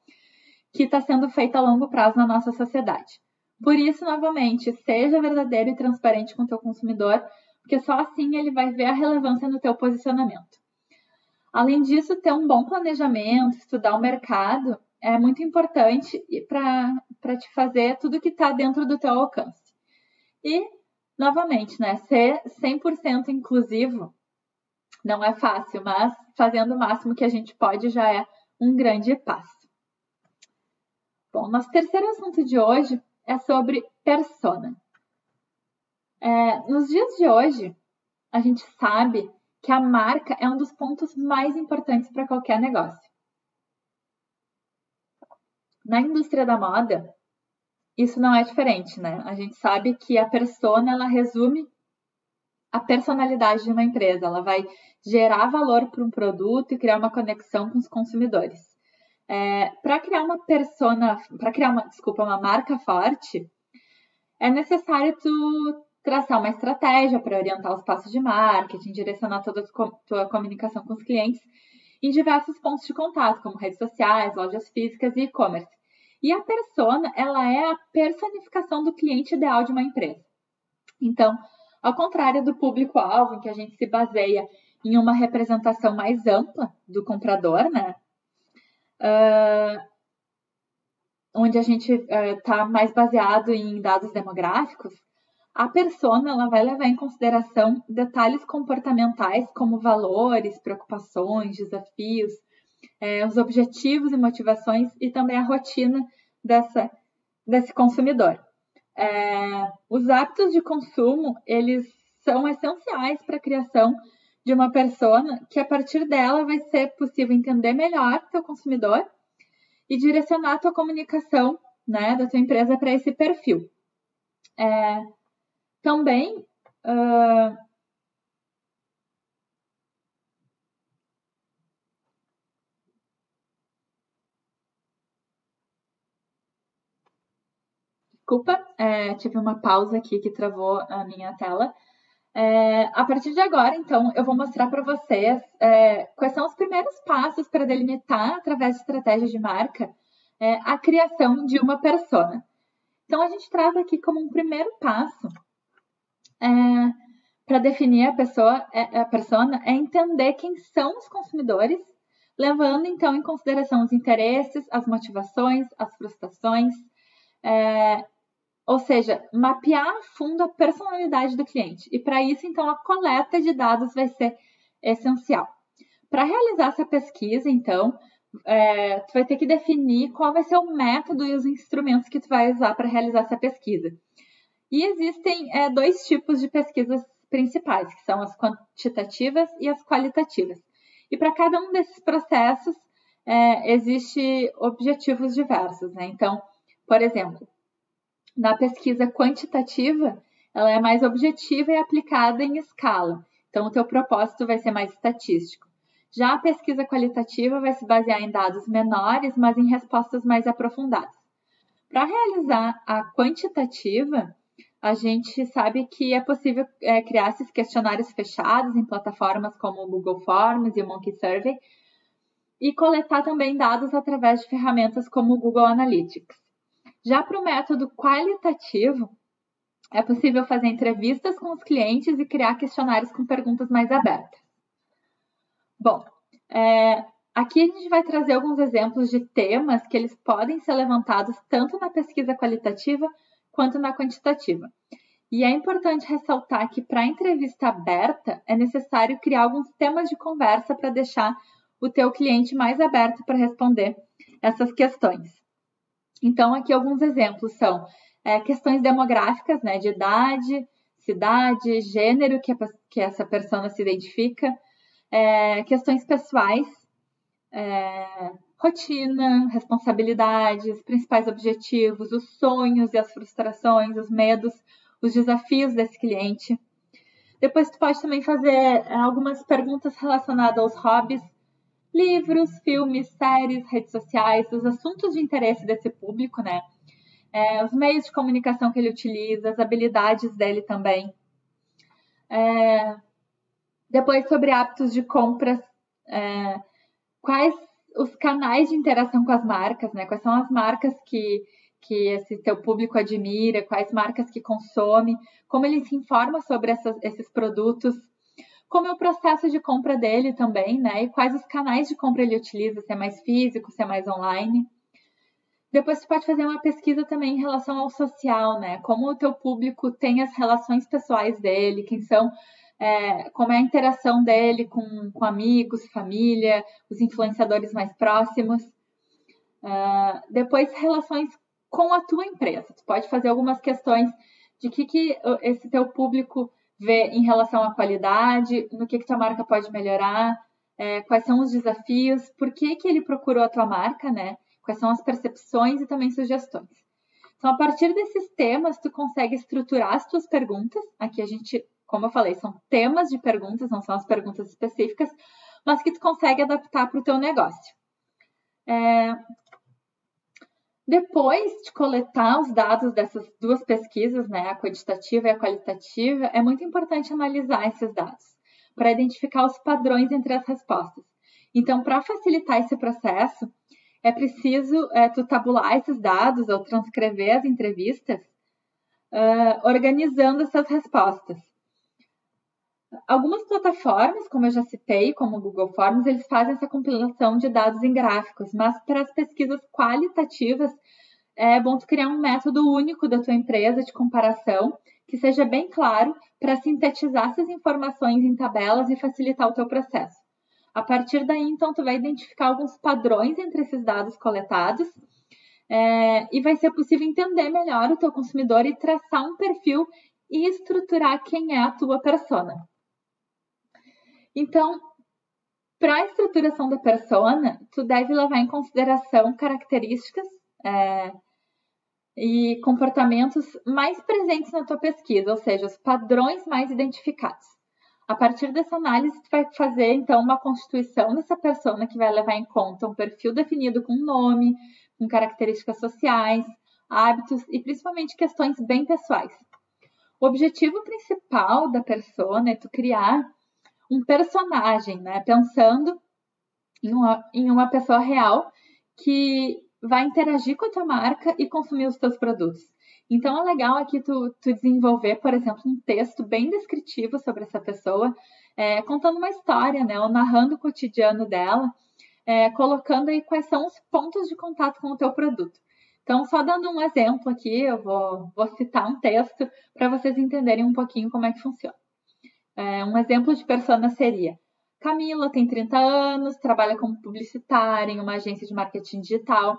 que está sendo feita a longo prazo na nossa sociedade. Por isso, novamente, seja verdadeiro e transparente com o teu consumidor, porque só assim ele vai ver a relevância no teu posicionamento. Além disso, ter um bom planejamento, estudar o mercado é muito importante para te fazer tudo que está dentro do teu alcance. E, novamente, né, ser 100% inclusivo não é fácil, mas fazendo o máximo que a gente pode já é um grande passo. Bom, nosso terceiro assunto de hoje é sobre persona. É, nos dias de hoje, a gente sabe que a marca é um dos pontos mais importantes para qualquer negócio. Na indústria da moda, isso não é diferente, né? A gente sabe que a persona ela resume a personalidade de uma empresa, ela vai gerar valor para um produto e criar uma conexão com os consumidores. É, para criar uma persona, para criar uma, desculpa, uma marca forte, é necessário tu traçar uma estratégia para orientar os passos de marketing, direcionar toda a tua comunicação com os clientes em diversos pontos de contato, como redes sociais, lojas físicas e e-commerce. E a persona, ela é a personificação do cliente ideal de uma empresa. Então, ao contrário do público-alvo, em que a gente se baseia em uma representação mais ampla do comprador, né? uh, onde a gente está uh, mais baseado em dados demográficos, a persona ela vai levar em consideração detalhes comportamentais como valores, preocupações, desafios, é, os objetivos e motivações e também a rotina dessa, desse consumidor. É, os hábitos de consumo eles são essenciais para a criação de uma persona que a partir dela vai ser possível entender melhor o teu consumidor e direcionar a tua comunicação né, da tua empresa para esse perfil. É, Também uh, Desculpa, é, tive uma pausa aqui que travou a minha tela. É, a partir de agora, então, eu vou mostrar para vocês é, quais são os primeiros passos para delimitar, através de estratégias de marca, é, a criação de uma persona. Então, a gente traz aqui como um primeiro passo é, para definir a pessoa, é, a persona, é entender quem são os consumidores, levando então em consideração os interesses, as motivações, as frustrações, é, ou seja, mapear a fundo a personalidade do cliente. E para isso, então, a coleta de dados vai ser essencial. Para realizar essa pesquisa, então, é, tu vai ter que definir qual vai ser o método e os instrumentos que tu vai usar para realizar essa pesquisa. E existem é, dois tipos de pesquisas principais, que são as quantitativas e as qualitativas. E para cada um desses processos, é, existe objetivos diversos. Né? Então, por exemplo, na pesquisa quantitativa, ela é mais objetiva e aplicada em escala. Então, o teu propósito vai ser mais estatístico. Já a pesquisa qualitativa vai se basear em dados menores, mas em respostas mais aprofundadas. Para realizar a quantitativa, a gente sabe que é possível é, criar esses questionários fechados em plataformas como o Google Forms e o Monkey Survey e coletar também dados através de ferramentas como o Google Analytics. Já para o método qualitativo, é possível fazer entrevistas com os clientes e criar questionários com perguntas mais abertas. Bom, é, aqui a gente vai trazer alguns exemplos de temas que eles podem ser levantados tanto na pesquisa qualitativa quanto na quantitativa. E é importante ressaltar que para a entrevista aberta é necessário criar alguns temas de conversa para deixar o teu cliente mais aberto para responder essas questões. Então, aqui alguns exemplos são é, questões demográficas, né, de idade, cidade, gênero que, a, que essa pessoa se identifica, é, questões pessoais, é, rotina, responsabilidades, principais objetivos, os sonhos e as frustrações, os medos, os desafios desse cliente. Depois tu pode também fazer é, algumas perguntas relacionadas aos hobbies livros, filmes, séries, redes sociais, os assuntos de interesse desse público, né? É, os meios de comunicação que ele utiliza, as habilidades dele também. É, depois, sobre hábitos de compras, é, quais os canais de interação com as marcas, né? Quais são as marcas que, que esse teu público admira, quais marcas que consome, como ele se informa sobre essas, esses produtos como é o processo de compra dele também, né? E quais os canais de compra ele utiliza, se é mais físico, se é mais online. Depois você pode fazer uma pesquisa também em relação ao social, né? Como o teu público tem as relações pessoais dele, quem são, é, como é a interação dele com, com amigos, família, os influenciadores mais próximos. Uh, depois, relações com a tua empresa. Tu pode fazer algumas questões de que, que esse teu público ver em relação à qualidade, no que, que tua marca pode melhorar, é, quais são os desafios, por que, que ele procurou a tua marca, né? Quais são as percepções e também sugestões. Então, a partir desses temas, tu consegue estruturar as tuas perguntas. Aqui a gente, como eu falei, são temas de perguntas, não são as perguntas específicas, mas que tu consegue adaptar para o teu negócio. É, depois de coletar os dados dessas duas pesquisas, né, a quantitativa e a qualitativa, é muito importante analisar esses dados para identificar os padrões entre as respostas. Então, para facilitar esse processo, é preciso é, tu tabular esses dados ou transcrever as entrevistas, uh, organizando essas respostas. Algumas plataformas, como eu já citei, como o Google Forms, eles fazem essa compilação de dados em gráficos, mas para as pesquisas qualitativas é bom tu criar um método único da tua empresa de comparação que seja bem claro para sintetizar essas informações em tabelas e facilitar o teu processo. A partir daí, então, tu vai identificar alguns padrões entre esses dados coletados é, e vai ser possível entender melhor o teu consumidor e traçar um perfil e estruturar quem é a tua persona. Então, para a estruturação da persona, tu deve levar em consideração características é, e comportamentos mais presentes na tua pesquisa, ou seja, os padrões mais identificados. A partir dessa análise, tu vai fazer então uma constituição dessa persona que vai levar em conta um perfil definido com nome, com características sociais, hábitos e principalmente questões bem pessoais. O objetivo principal da persona é tu criar um personagem, né? Pensando em uma, em uma pessoa real que vai interagir com a tua marca e consumir os teus produtos. Então é legal aqui tu, tu desenvolver, por exemplo, um texto bem descritivo sobre essa pessoa, é, contando uma história, né? Ou narrando o cotidiano dela, é, colocando aí quais são os pontos de contato com o teu produto. Então, só dando um exemplo aqui, eu vou, vou citar um texto para vocês entenderem um pouquinho como é que funciona. É, um exemplo de persona seria: Camila tem 30 anos, trabalha como publicitária em uma agência de marketing digital.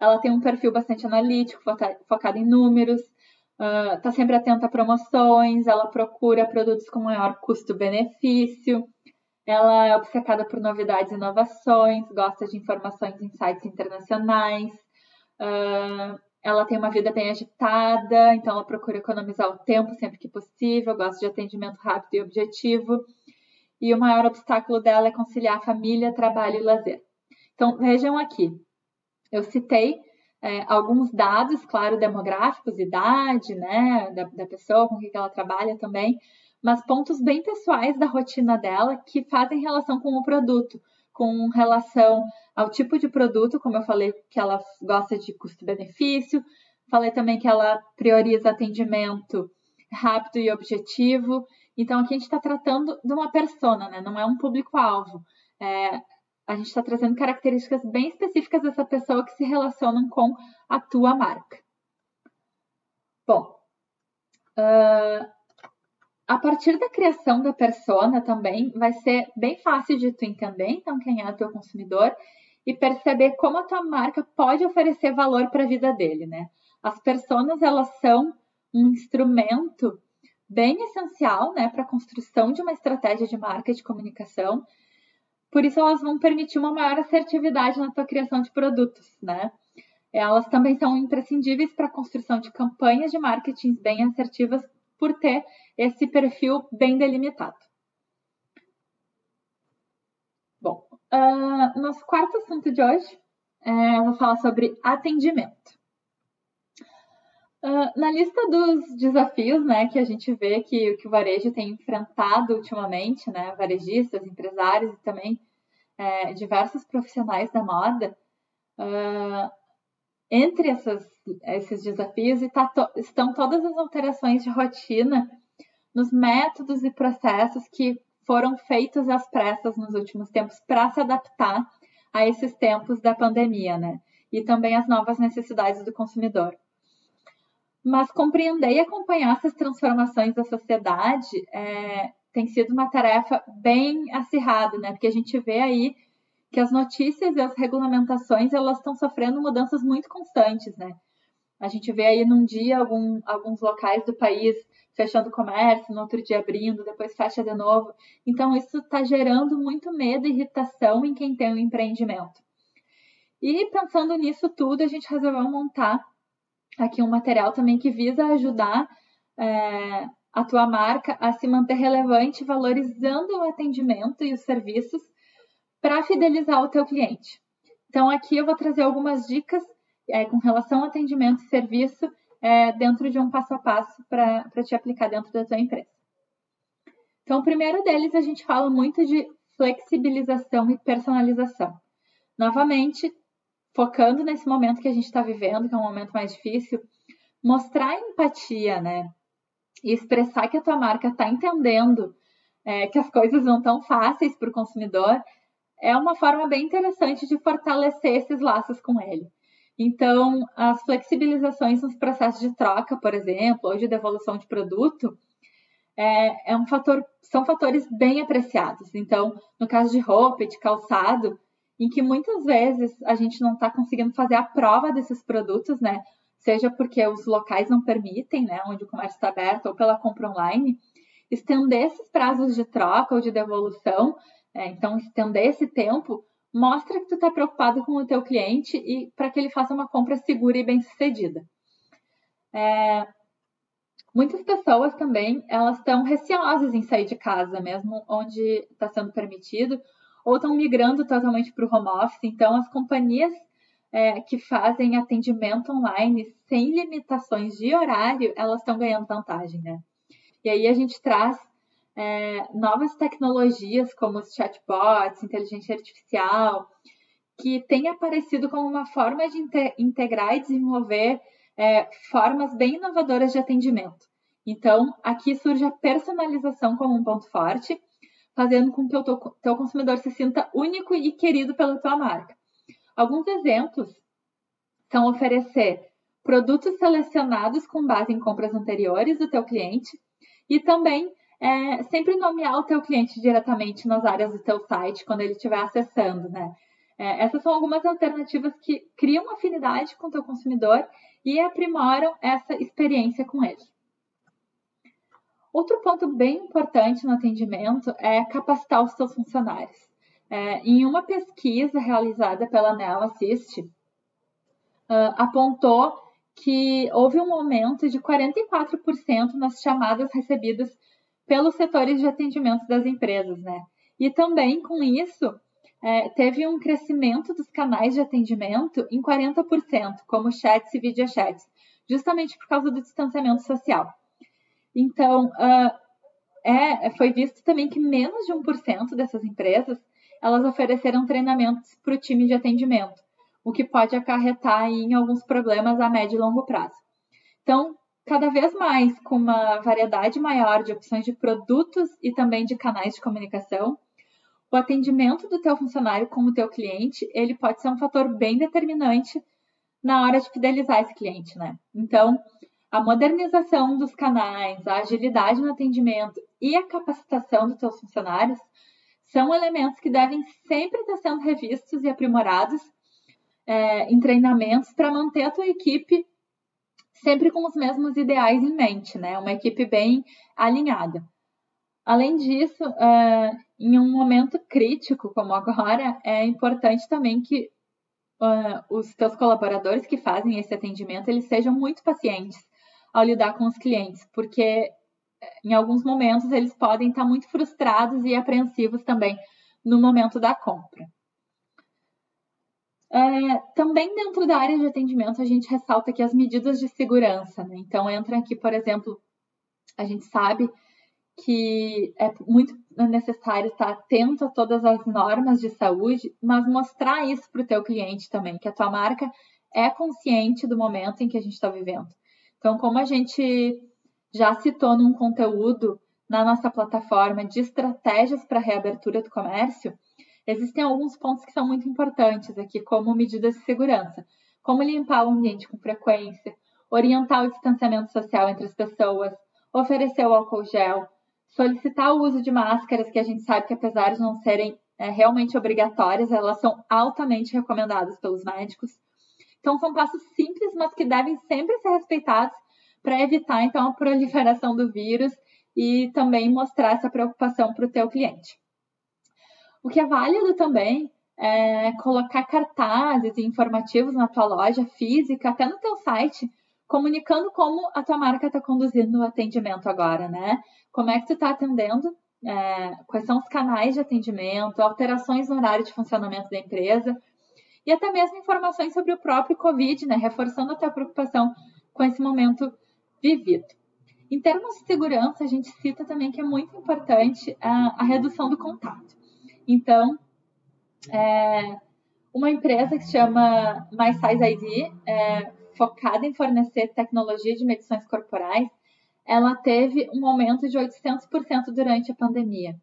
Ela tem um perfil bastante analítico, focado em números, está uh, sempre atenta a promoções, ela procura produtos com maior custo-benefício, ela é obcecada por novidades e inovações, gosta de informações em sites internacionais, uh, ela tem uma vida bem agitada, então ela procura economizar o tempo sempre que possível, gosta de atendimento rápido e objetivo. E o maior obstáculo dela é conciliar família, trabalho e lazer. Então, vejam aqui, eu citei é, alguns dados, claro, demográficos, idade, né, da, da pessoa com que ela trabalha também, mas pontos bem pessoais da rotina dela que fazem relação com o produto, com relação ao tipo de produto, como eu falei, que ela gosta de custo-benefício, falei também que ela prioriza atendimento rápido e objetivo. Então, aqui a gente está tratando de uma persona, né? não é um público-alvo. É, a gente está trazendo características bem específicas dessa pessoa que se relacionam com a tua marca. Bom, uh, a partir da criação da persona também vai ser bem fácil de tu entender, então, quem é o teu consumidor e perceber como a tua marca pode oferecer valor para a vida dele, né? As personas elas são um instrumento bem essencial, né, para a construção de uma estratégia de marca de comunicação. Por isso elas vão permitir uma maior assertividade na tua criação de produtos, né? Elas também são imprescindíveis para a construção de campanhas de marketing bem assertivas por ter esse perfil bem delimitado. Bom, uh, nosso quarto assunto de hoje, é, eu vou falar sobre atendimento. Uh, na lista dos desafios né, que a gente vê que, que o varejo tem enfrentado ultimamente, né, varejistas, empresários e também é, diversos profissionais da moda, uh, entre essas, esses desafios tá estão todas as alterações de rotina nos métodos e processos que foram feitos às pressas nos últimos tempos para se adaptar a esses tempos da pandemia, né? E também as novas necessidades do consumidor. Mas compreender e acompanhar essas transformações da sociedade é, tem sido uma tarefa bem acirrada, né? Porque a gente vê aí que as notícias e as regulamentações elas estão sofrendo mudanças muito constantes, né? A gente vê aí num dia algum, alguns locais do país fechando o comércio, no outro dia abrindo, depois fecha de novo. Então, isso está gerando muito medo e irritação em quem tem um empreendimento. E pensando nisso tudo, a gente resolveu montar aqui um material também que visa ajudar é, a tua marca a se manter relevante, valorizando o atendimento e os serviços para fidelizar o teu cliente. Então, aqui eu vou trazer algumas dicas é, com relação ao atendimento e serviço é, dentro de um passo a passo para te aplicar dentro da tua empresa. Então, o primeiro deles a gente fala muito de flexibilização e personalização. Novamente, focando nesse momento que a gente está vivendo, que é um momento mais difícil, mostrar empatia, né? E expressar que a tua marca está entendendo é, que as coisas não estão fáceis para o consumidor é uma forma bem interessante de fortalecer esses laços com ele. Então, as flexibilizações nos processos de troca, por exemplo, ou de devolução de produto, é, é um fator, são fatores bem apreciados. Então, no caso de roupa e de calçado, em que muitas vezes a gente não está conseguindo fazer a prova desses produtos, né? Seja porque os locais não permitem, né? Onde o comércio está aberto, ou pela compra online, estender esses prazos de troca ou de devolução, é, então estender esse tempo mostra que tu está preocupado com o teu cliente e para que ele faça uma compra segura e bem sucedida. é, muitas pessoas também elas estão receosas em sair de casa, mesmo onde está sendo permitido, ou estão migrando totalmente para o home office. Então, as companhias é, que fazem atendimento online sem limitações de horário, elas estão ganhando vantagem, né? E aí a gente traz é, novas tecnologias como os chatbots, inteligência artificial, que têm aparecido como uma forma de integrar e desenvolver é, formas bem inovadoras de atendimento. Então, aqui surge a personalização como um ponto forte, fazendo com que o teu consumidor se sinta único e querido pela tua marca. Alguns exemplos são oferecer produtos selecionados com base em compras anteriores do teu cliente e também é, sempre nomear o teu cliente diretamente nas áreas do teu site quando ele estiver acessando, né? É, essas são algumas alternativas que criam afinidade com o teu consumidor e aprimoram essa experiência com ele. Outro ponto bem importante no atendimento é capacitar os seus funcionários. É, em uma pesquisa realizada pela Nel Assist, uh, apontou que houve um aumento de 44% nas chamadas recebidas pelos setores de atendimento das empresas, né? E também com isso é, teve um crescimento dos canais de atendimento em 40%, como chats e videochats, justamente por causa do distanciamento social. Então, uh, é, foi visto também que menos de 1% dessas empresas elas ofereceram treinamentos para o time de atendimento, o que pode acarretar em alguns problemas a médio e longo prazo. Então, cada vez mais com uma variedade maior de opções de produtos e também de canais de comunicação, o atendimento do teu funcionário com o teu cliente, ele pode ser um fator bem determinante na hora de fidelizar esse cliente, né? Então, a modernização dos canais, a agilidade no atendimento e a capacitação dos teus funcionários são elementos que devem sempre estar sendo revistos e aprimorados é, em treinamentos para manter a tua equipe sempre com os mesmos ideais em mente, né? Uma equipe bem alinhada. Além disso, uh, em um momento crítico como agora, é importante também que uh, os teus colaboradores que fazem esse atendimento eles sejam muito pacientes ao lidar com os clientes, porque em alguns momentos eles podem estar muito frustrados e apreensivos também no momento da compra. É, também dentro da área de atendimento, a gente ressalta aqui as medidas de segurança. Né? Então, entra aqui, por exemplo, a gente sabe que é muito necessário estar atento a todas as normas de saúde, mas mostrar isso para o teu cliente também, que a tua marca é consciente do momento em que a gente está vivendo. Então, como a gente já citou num conteúdo na nossa plataforma de estratégias para reabertura do comércio, Existem alguns pontos que são muito importantes aqui, como medidas de segurança, como limpar o ambiente com frequência, orientar o distanciamento social entre as pessoas, oferecer o álcool gel, solicitar o uso de máscaras, que a gente sabe que apesar de não serem é, realmente obrigatórias, elas são altamente recomendadas pelos médicos. Então, são passos simples, mas que devem sempre ser respeitados para evitar, então, a proliferação do vírus e também mostrar essa preocupação para o teu cliente. O que é válido também é colocar cartazes e informativos na tua loja física, até no teu site, comunicando como a tua marca está conduzindo o atendimento agora, né? Como é que tu está atendendo, é, quais são os canais de atendimento, alterações no horário de funcionamento da empresa e até mesmo informações sobre o próprio Covid, né? Reforçando a tua preocupação com esse momento vivido. Em termos de segurança, a gente cita também que é muito importante a, a redução do contato. Então, é, uma empresa que se chama MySize ID, é, focada em fornecer tecnologia de medições corporais, ela teve um aumento de 800% durante a pandemia.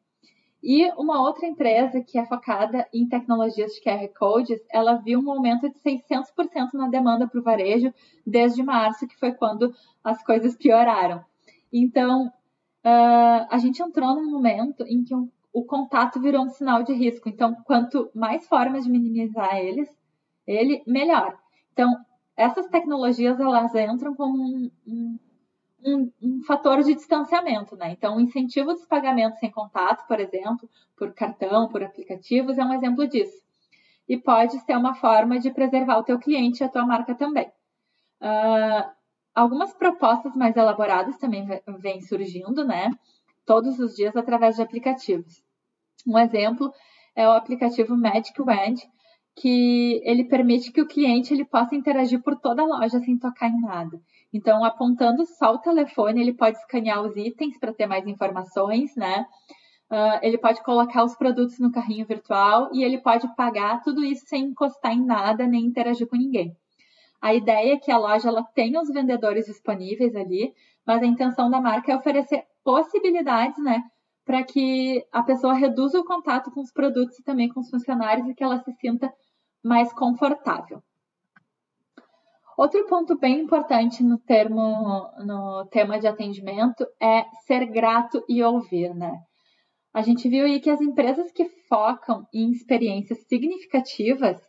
E uma outra empresa que é focada em tecnologias de QR Codes, ela viu um aumento de 600% na demanda para o varejo desde março, que foi quando as coisas pioraram. Então, uh, a gente entrou num momento em que um o contato virou um sinal de risco. Então, quanto mais formas de minimizar eles, ele melhor. Então, essas tecnologias elas entram como um, um, um, fator de distanciamento, né? Então, o incentivo dos pagamentos sem contato, por exemplo, por cartão, por aplicativos, é um exemplo disso. E pode ser uma forma de preservar o teu cliente e a tua marca também. Uh, algumas propostas mais elaboradas também vêm surgindo, né? Todos os dias através de aplicativos. Um exemplo é o aplicativo Magic Wand, que ele permite que o cliente ele possa interagir por toda a loja sem tocar em nada. Então, apontando só o telefone, ele pode escanear os itens para ter mais informações, né? Uh, ele pode colocar os produtos no carrinho virtual e ele pode pagar tudo isso sem encostar em nada nem interagir com ninguém. A ideia é que a loja ela tenha os vendedores disponíveis ali, mas a intenção da marca é oferecer possibilidades, né, para que a pessoa reduza o contato com os produtos e também com os funcionários e que ela se sinta mais confortável. Outro ponto bem importante no termo, no tema de atendimento é ser grato e ouvir, né? A gente viu aí que as empresas que focam em experiências significativas,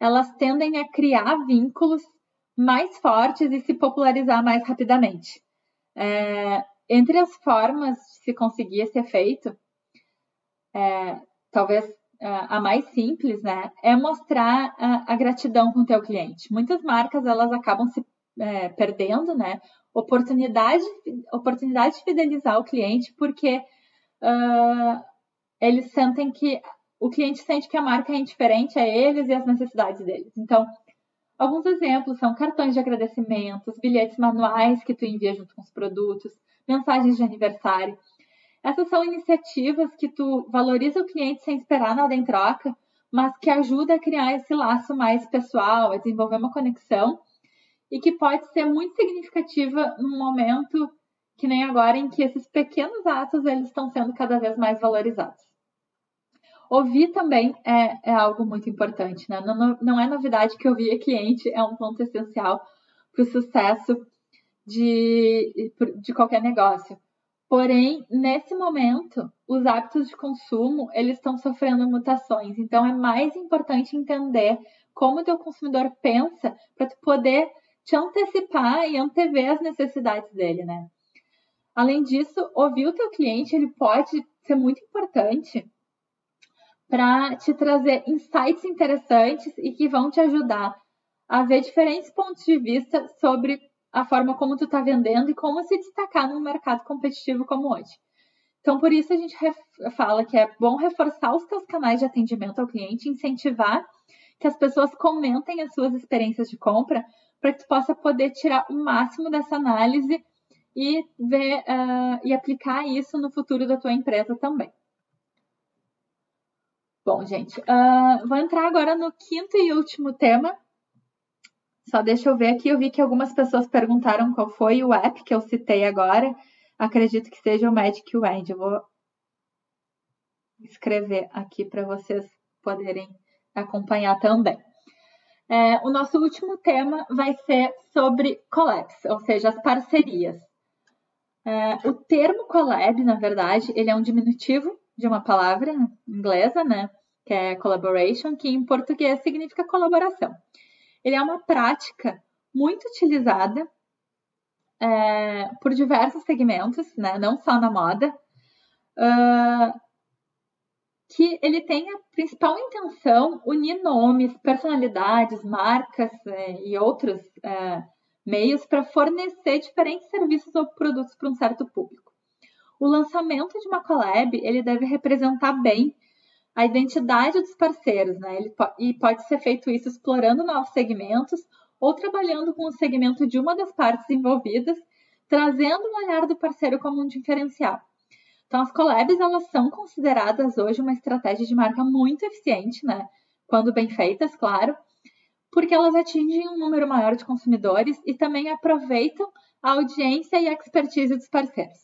elas tendem a criar vínculos mais fortes e se popularizar mais rapidamente. É, entre as formas de se conseguir esse efeito, é, talvez a mais simples, né, é mostrar a, a gratidão com o teu cliente. Muitas marcas elas acabam se é, perdendo, né, oportunidade, oportunidade de fidelizar o cliente porque uh, eles sentem que o cliente sente que a marca é indiferente a eles e às necessidades deles. Então, alguns exemplos são cartões de agradecimentos, bilhetes manuais que tu envia junto com os produtos, mensagens de aniversário. Essas são iniciativas que tu valoriza o cliente sem esperar nada em troca, mas que ajuda a criar esse laço mais pessoal, a desenvolver uma conexão e que pode ser muito significativa num momento que nem agora em que esses pequenos atos eles estão sendo cada vez mais valorizados. Ouvir também é, é algo muito importante, né? Não, não é novidade que ouvir cliente é um ponto essencial para o sucesso de, de qualquer negócio. Porém, nesse momento, os hábitos de consumo eles estão sofrendo mutações. Então, é mais importante entender como o teu consumidor pensa para tu poder te antecipar e antever as necessidades dele, né? Além disso, ouvir o teu cliente ele pode ser muito importante para te trazer insights interessantes e que vão te ajudar a ver diferentes pontos de vista sobre a forma como tu está vendendo e como se destacar num mercado competitivo como hoje. Então, por isso a gente fala que é bom reforçar os teus canais de atendimento ao cliente, incentivar que as pessoas comentem as suas experiências de compra, para que tu possa poder tirar o máximo dessa análise e ver uh, e aplicar isso no futuro da tua empresa também. Bom, gente, uh, vou entrar agora no quinto e último tema, só deixa eu ver aqui, eu vi que algumas pessoas perguntaram qual foi o app que eu citei agora. Acredito que seja o Magic Wand. Eu vou escrever aqui para vocês poderem acompanhar também. É, o nosso último tema vai ser sobre collabs, ou seja, as parcerias. É, o termo collab, na verdade, ele é um diminutivo de uma palavra inglesa, né, que é collaboration, que em português significa colaboração ele é uma prática muito utilizada é, por diversos segmentos, né, não só na moda, uh, que ele tem a principal intenção unir nomes, personalidades, marcas é, e outros é, meios para fornecer diferentes serviços ou produtos para um certo público. O lançamento de uma collab ele deve representar bem a identidade dos parceiros, né? Ele, e pode ser feito isso explorando novos segmentos ou trabalhando com o segmento de uma das partes envolvidas, trazendo o olhar do parceiro como um diferencial. Então, as collabs elas são consideradas hoje uma estratégia de marca muito eficiente, né? Quando bem feitas, claro, porque elas atingem um número maior de consumidores e também aproveitam a audiência e a expertise dos parceiros.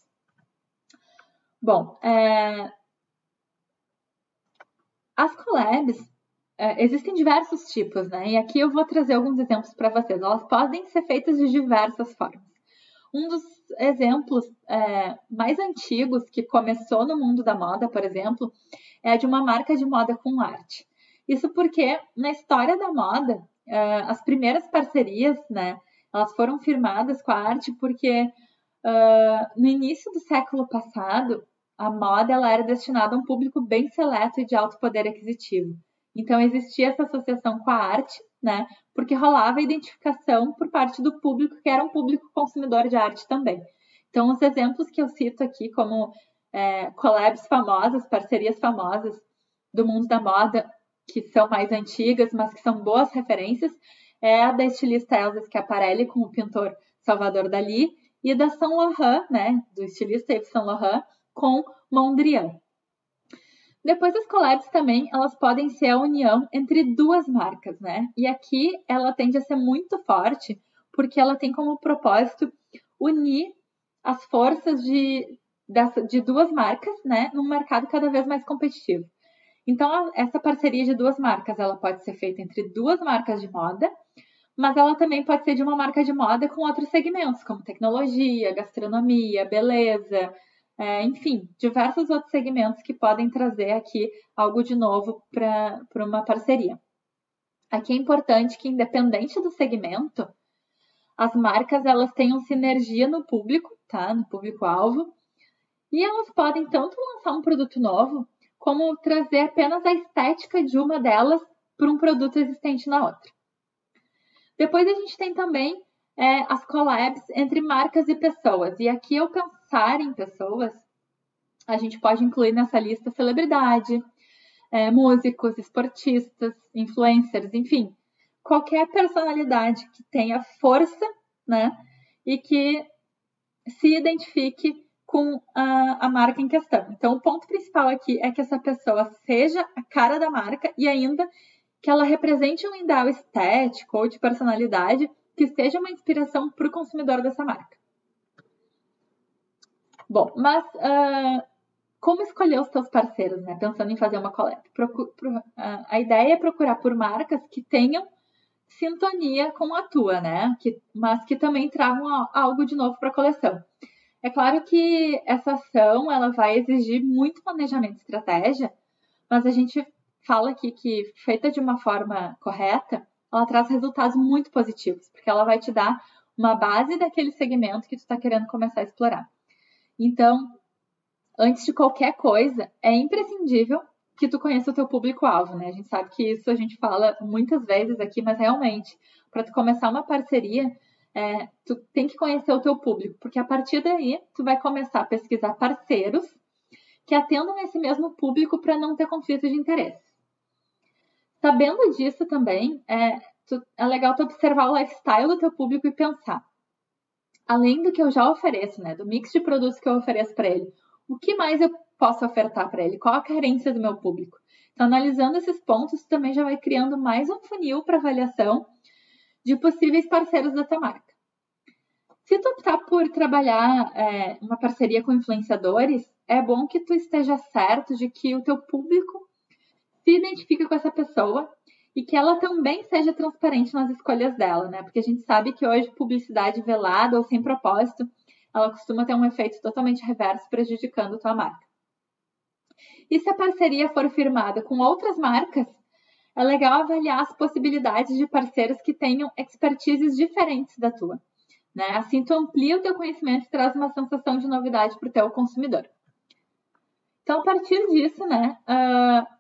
Bom, é, as collabs, é, existem diversos tipos, né? E aqui eu vou trazer alguns exemplos para vocês. Elas podem ser feitas de diversas formas. Um dos exemplos é, mais antigos que começou no mundo da moda, por exemplo, é de uma marca de moda com arte. Isso porque na história da moda, é, as primeiras parcerias, né, elas foram firmadas com a arte porque uh, no início do século passado, a moda ela era destinada a um público bem seleto e de alto poder aquisitivo. Então existia essa associação com a arte né? Porque rolava a identificação por parte do público, que era um público consumidor de arte também. Então, os exemplos que eu cito aqui, como é, collabs famosas, parcerias famosas do mundo da moda, que são mais antigas, mas que são boas referências, é a da estilista Elsa Schiaparelli com o pintor Salvador Dali e da Saint Laurent, né, do estilista Yves Saint Laurent com Mondrian. Depois as collabs também, elas podem ser a união entre duas marcas, né? E aqui ela tende a ser muito forte, porque ela tem como propósito unir as forças de, de duas marcas, né, num mercado cada vez mais competitivo. Então, essa parceria de duas marcas, ela pode ser feita entre duas marcas de moda, mas ela também pode ser de uma marca de moda com outros segmentos, como tecnologia, gastronomia, beleza, é, enfim, diversos outros segmentos que podem trazer aqui algo de novo para uma parceria. Aqui é importante que, independente do segmento, as marcas elas tenham sinergia no público, tá? No público-alvo, e elas podem tanto lançar um produto novo, como trazer apenas a estética de uma delas para um produto existente na outra. Depois a gente tem também é, as collabs entre marcas e pessoas. E aqui, ao pensar em pessoas, a gente pode incluir nessa lista celebridade, é, músicos, esportistas, influencers, enfim, qualquer personalidade que tenha força, né, e que se identifique com a, a, marca em questão. Então, o ponto principal aqui é que essa pessoa seja a cara da marca e ainda que ela represente um ideal estético ou de personalidade que seja uma inspiração para o consumidor dessa marca. Bom, mas uh, como escolher os seus parceiros, né? Pensando em fazer uma collab. Procura, uh, a ideia é procurar por marcas que tenham sintonia com a tua, né? Que, mas que também tragam algo de novo para a coleção. É claro que essa ação ela vai exigir muito planejamento e estratégia, mas a gente fala aqui que feita de uma forma correta, ela traz resultados muito positivos, porque ela vai te dar uma base daquele segmento que tu está querendo começar a explorar. Então, antes de qualquer coisa, é imprescindível que tu conheça o teu público-alvo, né? A gente sabe que isso a gente fala muitas vezes aqui, mas realmente, para tu começar uma parceria, é, tu tem que conhecer o teu público, porque a partir daí tu vai começar a pesquisar parceiros que atendam esse mesmo público para não ter conflito de interesse. Sabendo disso também, é, tu, é legal tu observar o lifestyle do teu público e pensar. Além do que eu já ofereço, né, do mix de produtos que eu ofereço para ele, o que mais eu posso ofertar para ele? Qual a carência do meu público? Então, analisando esses pontos, também já vai criando mais um funil para avaliação de possíveis parceiros da tua marca. Se tu optar por trabalhar é, uma parceria com influenciadores, é bom que tu esteja certo de que o teu público se identifica com essa pessoa e que ela também seja transparente nas escolhas dela, né? Porque a gente sabe que hoje publicidade velada ou sem propósito, ela costuma ter um efeito totalmente reverso, prejudicando tua marca. E se a parceria for firmada com outras marcas, é legal avaliar as possibilidades de parceiros que tenham expertises diferentes da tua. Né? Assim, tu amplia o teu conhecimento e traz uma sensação de novidade para o teu consumidor. Então, a partir disso, né, uh,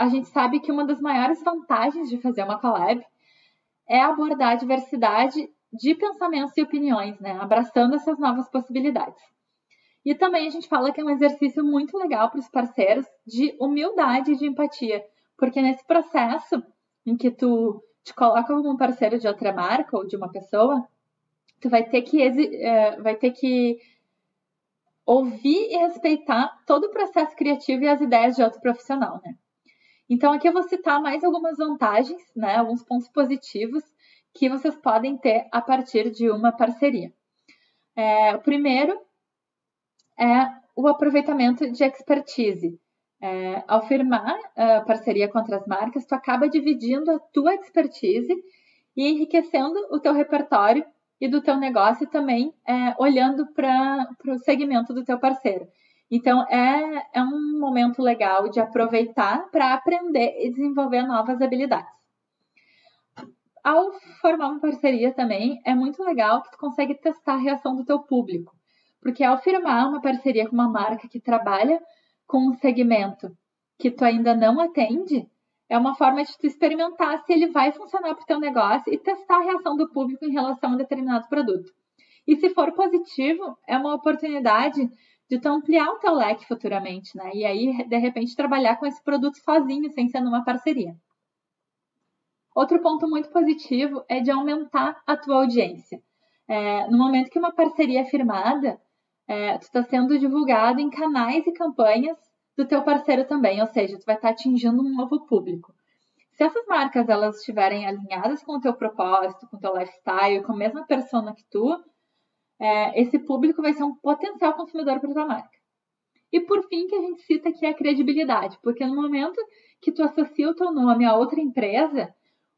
a gente sabe que uma das maiores vantagens de fazer uma collab é abordar a diversidade de pensamentos e opiniões, né? Abraçando essas novas possibilidades. E também a gente fala que é um exercício muito legal para os parceiros de humildade e de empatia, porque nesse processo em que tu te coloca como um parceiro de outra marca ou de uma pessoa, tu vai ter que, é, vai ter que ouvir e respeitar todo o processo criativo e as ideias de outro profissional, né? Então, aqui eu vou citar mais algumas vantagens, né, alguns pontos positivos que vocês podem ter a partir de uma parceria. É, o primeiro é o aproveitamento de expertise. É, ao firmar a parceria com outras marcas, tu acaba dividindo a tua expertise e enriquecendo o teu repertório e do teu negócio também é, olhando para o segmento do teu parceiro. Então, é, é um momento legal de aproveitar para aprender e desenvolver novas habilidades. Ao formar uma parceria também, é muito legal que tu consegue testar a reação do teu público. Porque ao firmar uma parceria com uma marca que trabalha com um segmento que tu ainda não atende, é uma forma de tu experimentar se ele vai funcionar para o teu negócio e testar a reação do público em relação a um determinado produto. E se for positivo, é uma oportunidade de tu ampliar o teu leque futuramente, né? E aí, de repente, trabalhar com esse produto sozinho, sem ser numa parceria. Outro ponto muito positivo é de aumentar a tua audiência. É, no momento que uma parceria é firmada, é, tu está sendo divulgado em canais e campanhas do teu parceiro também, ou seja, tu vai estar tá atingindo um novo público. Se essas marcas elas estiverem alinhadas com o teu propósito, com o teu lifestyle, com a mesma persona que tu, é, esse público vai ser um potencial consumidor para tua marca. E por fim, que a gente cita aqui a credibilidade, porque no momento que tu associa o teu nome a outra empresa,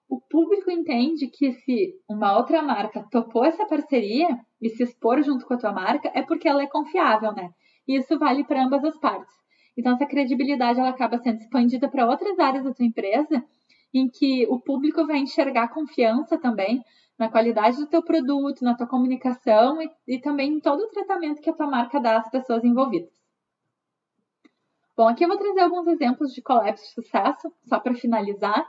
o público entende que se uma outra marca topou essa parceria e se expor junto com a tua marca, é porque ela é confiável, né? E isso vale para ambas as partes. Então, essa credibilidade ela acaba sendo expandida para outras áreas da tua empresa, em que o público vai enxergar confiança também na qualidade do teu produto, na tua comunicação e, e também em todo o tratamento que a tua marca dá às pessoas envolvidas. Bom, aqui eu vou trazer alguns exemplos de collabs de sucesso, só para finalizar,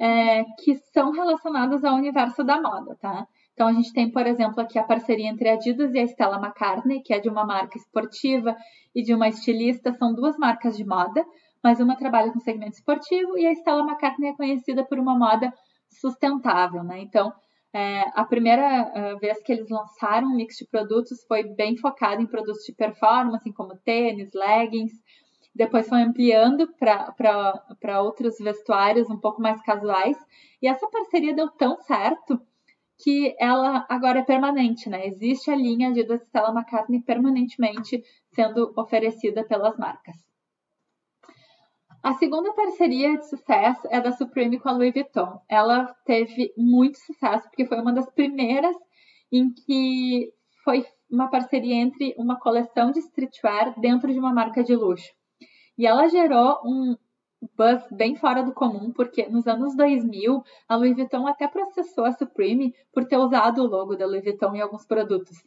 é, que são relacionados ao universo da moda, tá? Então a gente tem, por exemplo, aqui a parceria entre a Adidas e a Stella McCartney, que é de uma marca esportiva e de uma estilista, são duas marcas de moda, mas uma trabalha com segmento esportivo e a Stella McCartney é conhecida por uma moda sustentável, né? Então, é, a primeira uh, vez que eles lançaram um mix de produtos foi bem focado em produtos de performance, como tênis, leggings. Depois foi ampliando para outros vestuários um pouco mais casuais. E essa parceria deu tão certo que ela agora é permanente, né? Existe a linha de Stella McCartney permanentemente sendo oferecida pelas marcas. A segunda parceria de sucesso é da Supreme com a Louis Vuitton. Ela teve muito sucesso porque foi uma das primeiras em que foi uma parceria entre uma coleção de streetwear dentro de uma marca de luxo. E ela gerou um buzz bem fora do comum, porque nos anos 2000 a Louis Vuitton até processou a Supreme por ter usado o logo da Louis Vuitton em alguns produtos.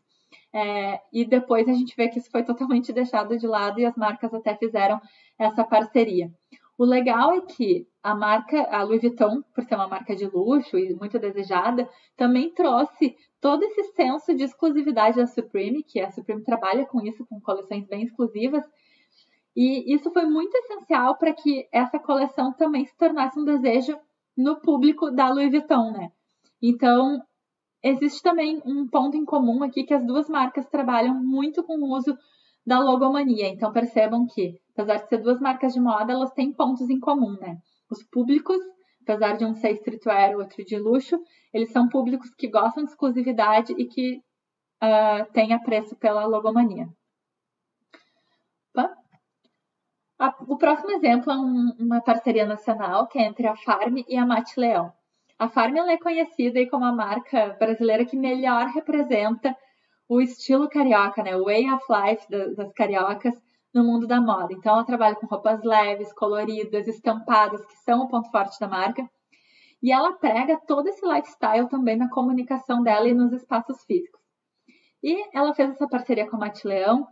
É, e depois a gente vê que isso foi totalmente deixado de lado e as marcas até fizeram essa parceria. O legal é que a marca, a Louis Vuitton, por ser uma marca de luxo e muito desejada, também trouxe todo esse senso de exclusividade da Supreme, que a Supreme trabalha com isso, com coleções bem exclusivas, e isso foi muito essencial para que essa coleção também se tornasse um desejo no público da Louis Vuitton, né? Então, existe também um ponto em comum aqui que as duas marcas trabalham muito com o uso da logomania. Então percebam que, apesar de ser duas marcas de moda, elas têm pontos em comum, né? Os públicos, apesar de um ser streetwear e outro de luxo, eles são públicos que gostam de exclusividade e que uh, têm apreço pela logomania. o próximo exemplo é um, uma parceria nacional que é entre a Farm e a Mate Leão. A Farm é conhecida como a marca brasileira que melhor representa o estilo carioca, né? O way of life das cariocas no mundo da moda. Então, ela trabalha com roupas leves, coloridas, estampadas, que são o ponto forte da marca. E ela prega todo esse lifestyle também na comunicação dela e nos espaços físicos. E ela fez essa parceria com a Mate Leão,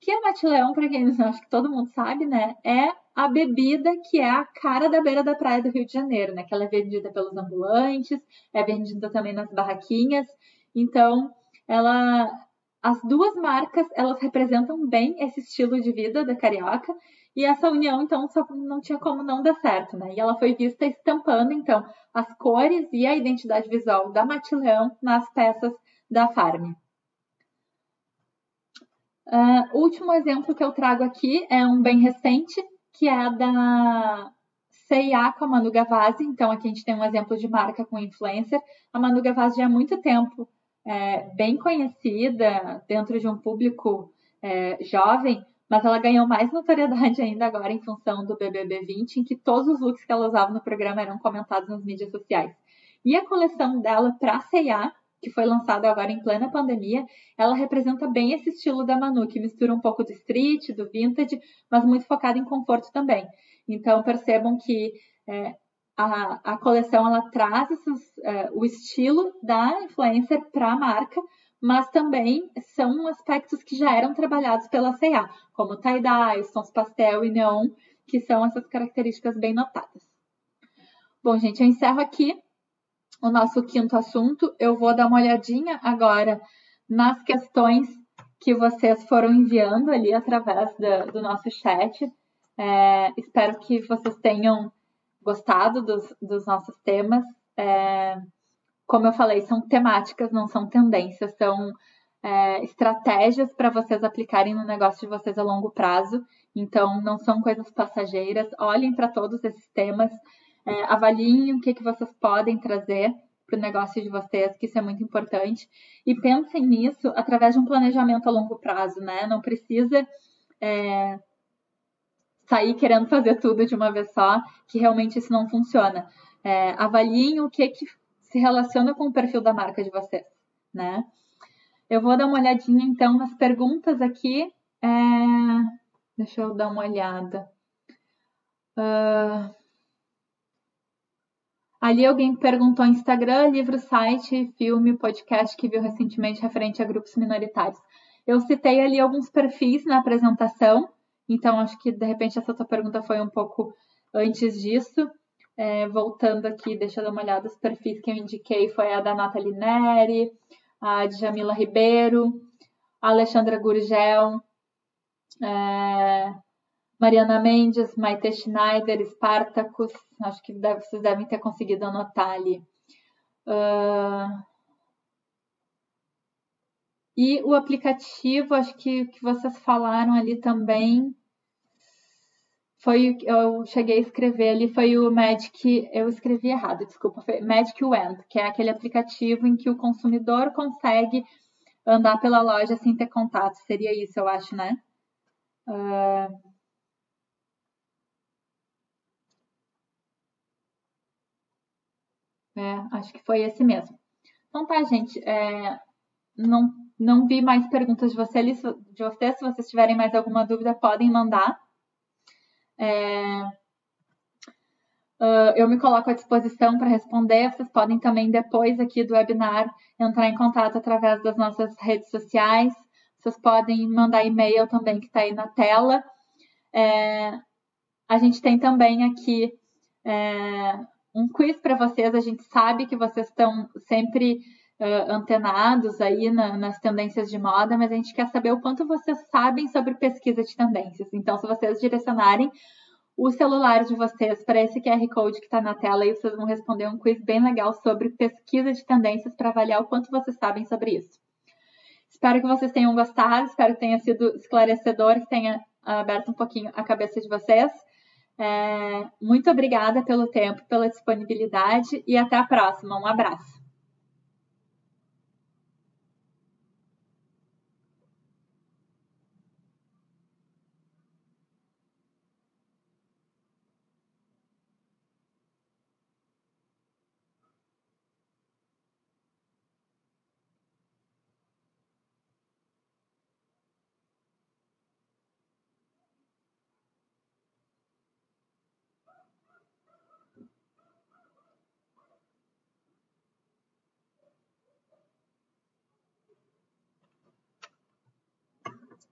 que a Mate Leão, para quem acho que todo mundo sabe, né, é a bebida que é a cara da beira da praia do Rio de Janeiro, né? Que ela é vendida pelos ambulantes, é vendida também nas barraquinhas. Então, ela as duas marcas, elas representam bem esse estilo de vida da carioca, e essa união, então, só não tinha como não dar certo, né? E ela foi vista estampando, então, as cores e a identidade visual da Matileão nas peças da Farm. Uh, o último exemplo que eu trago aqui é um bem recente, que é da CIA com a Manu Gavazzi. Então, aqui a gente tem um exemplo de marca com influencer. A Manu Gavazzi já há muito tempo é, bem conhecida dentro de um público é, jovem, mas ela ganhou mais notoriedade ainda agora em função do BBB 20, em que todos os looks que ela usava no programa eram comentados nas mídias sociais. E a coleção dela para C&A, que foi lançada agora em plena pandemia, ela representa bem esse estilo da Manu, que mistura um pouco do street, do vintage, mas muito focada em conforto também. Então percebam que é, a, a, coleção ela traz esses, é, o estilo da influencer para a marca, mas também são aspectos que já eram trabalhados pela C&A, como tie-dye, tons pastel e neon, que são essas características bem notadas. Bom, gente, eu encerro aqui o nosso quinto assunto. Eu vou dar uma olhadinha agora nas questões que vocês foram enviando ali através do, do nosso chat. É, espero que vocês tenham gostado dos, dos nossos temas. É, como eu falei, são temáticas, não são tendências, são é, estratégias para vocês aplicarem no negócio de vocês a longo prazo. Então, não são coisas passageiras. Olhem para todos esses temas, é, avaliem o que, que vocês podem trazer para o negócio de vocês, que isso é muito importante. E pensem nisso através de um planejamento a longo prazo, né? Não precisa é, sair querendo fazer tudo de uma vez só, que realmente isso não funciona. É, avaliem o que, que se relaciona com o perfil da marca de vocês, né? Eu vou dar uma olhadinha então nas perguntas aqui. É... Deixa eu dar uma olhada. Uh... Ali alguém perguntou Instagram, livro, site, filme, podcast que viu recentemente referente a grupos minoritários. Eu citei ali alguns perfis na apresentação, então acho que de repente essa tua pergunta foi um pouco antes disso. É, voltando aqui, deixa eu dar uma olhada, os perfis que eu indiquei foi a da Nathalie Neri, a Djamila Ribeiro, a Alexandra Gurgel, é, Mariana Mendes, Maite Schneider, Spartacus, acho que deve, vocês devem ter conseguido anotar ali. Uh, e o aplicativo, acho que que vocês falaram ali também, foi eu cheguei a escrever ali, foi o Magic, eu escrevi errado, desculpa, foi Magic Wand, que é aquele aplicativo em que o consumidor consegue andar pela loja sem ter contato. Seria isso, eu acho, né? Uh, É, acho que foi esse mesmo. Então tá, gente. É, não, não vi mais perguntas de vocês, de vocês. Se vocês tiverem mais alguma dúvida, podem mandar. É, uh, eu me coloco à disposição para responder. Vocês podem também, depois aqui do webinar, entrar em contato através das nossas redes sociais. Vocês podem mandar e-mail também, que está aí na tela. É, a gente tem também aqui é, um quiz para vocês. A gente sabe que vocês estão sempre uh, antenados aí na, nas tendências de moda, mas a gente quer saber o quanto vocês sabem sobre pesquisa de tendências. Então, se vocês direcionarem o celular de vocês para esse QR Code que está na tela e vocês vão responder um quiz bem legal sobre pesquisa de tendências para avaliar o quanto vocês sabem sobre isso. Espero que vocês tenham gostado, espero que tenha sido esclarecedor, que tenha aberto um pouquinho a cabeça de vocês. É, muito obrigada pelo tempo, pela disponibilidade e até a próxima. Um abraço.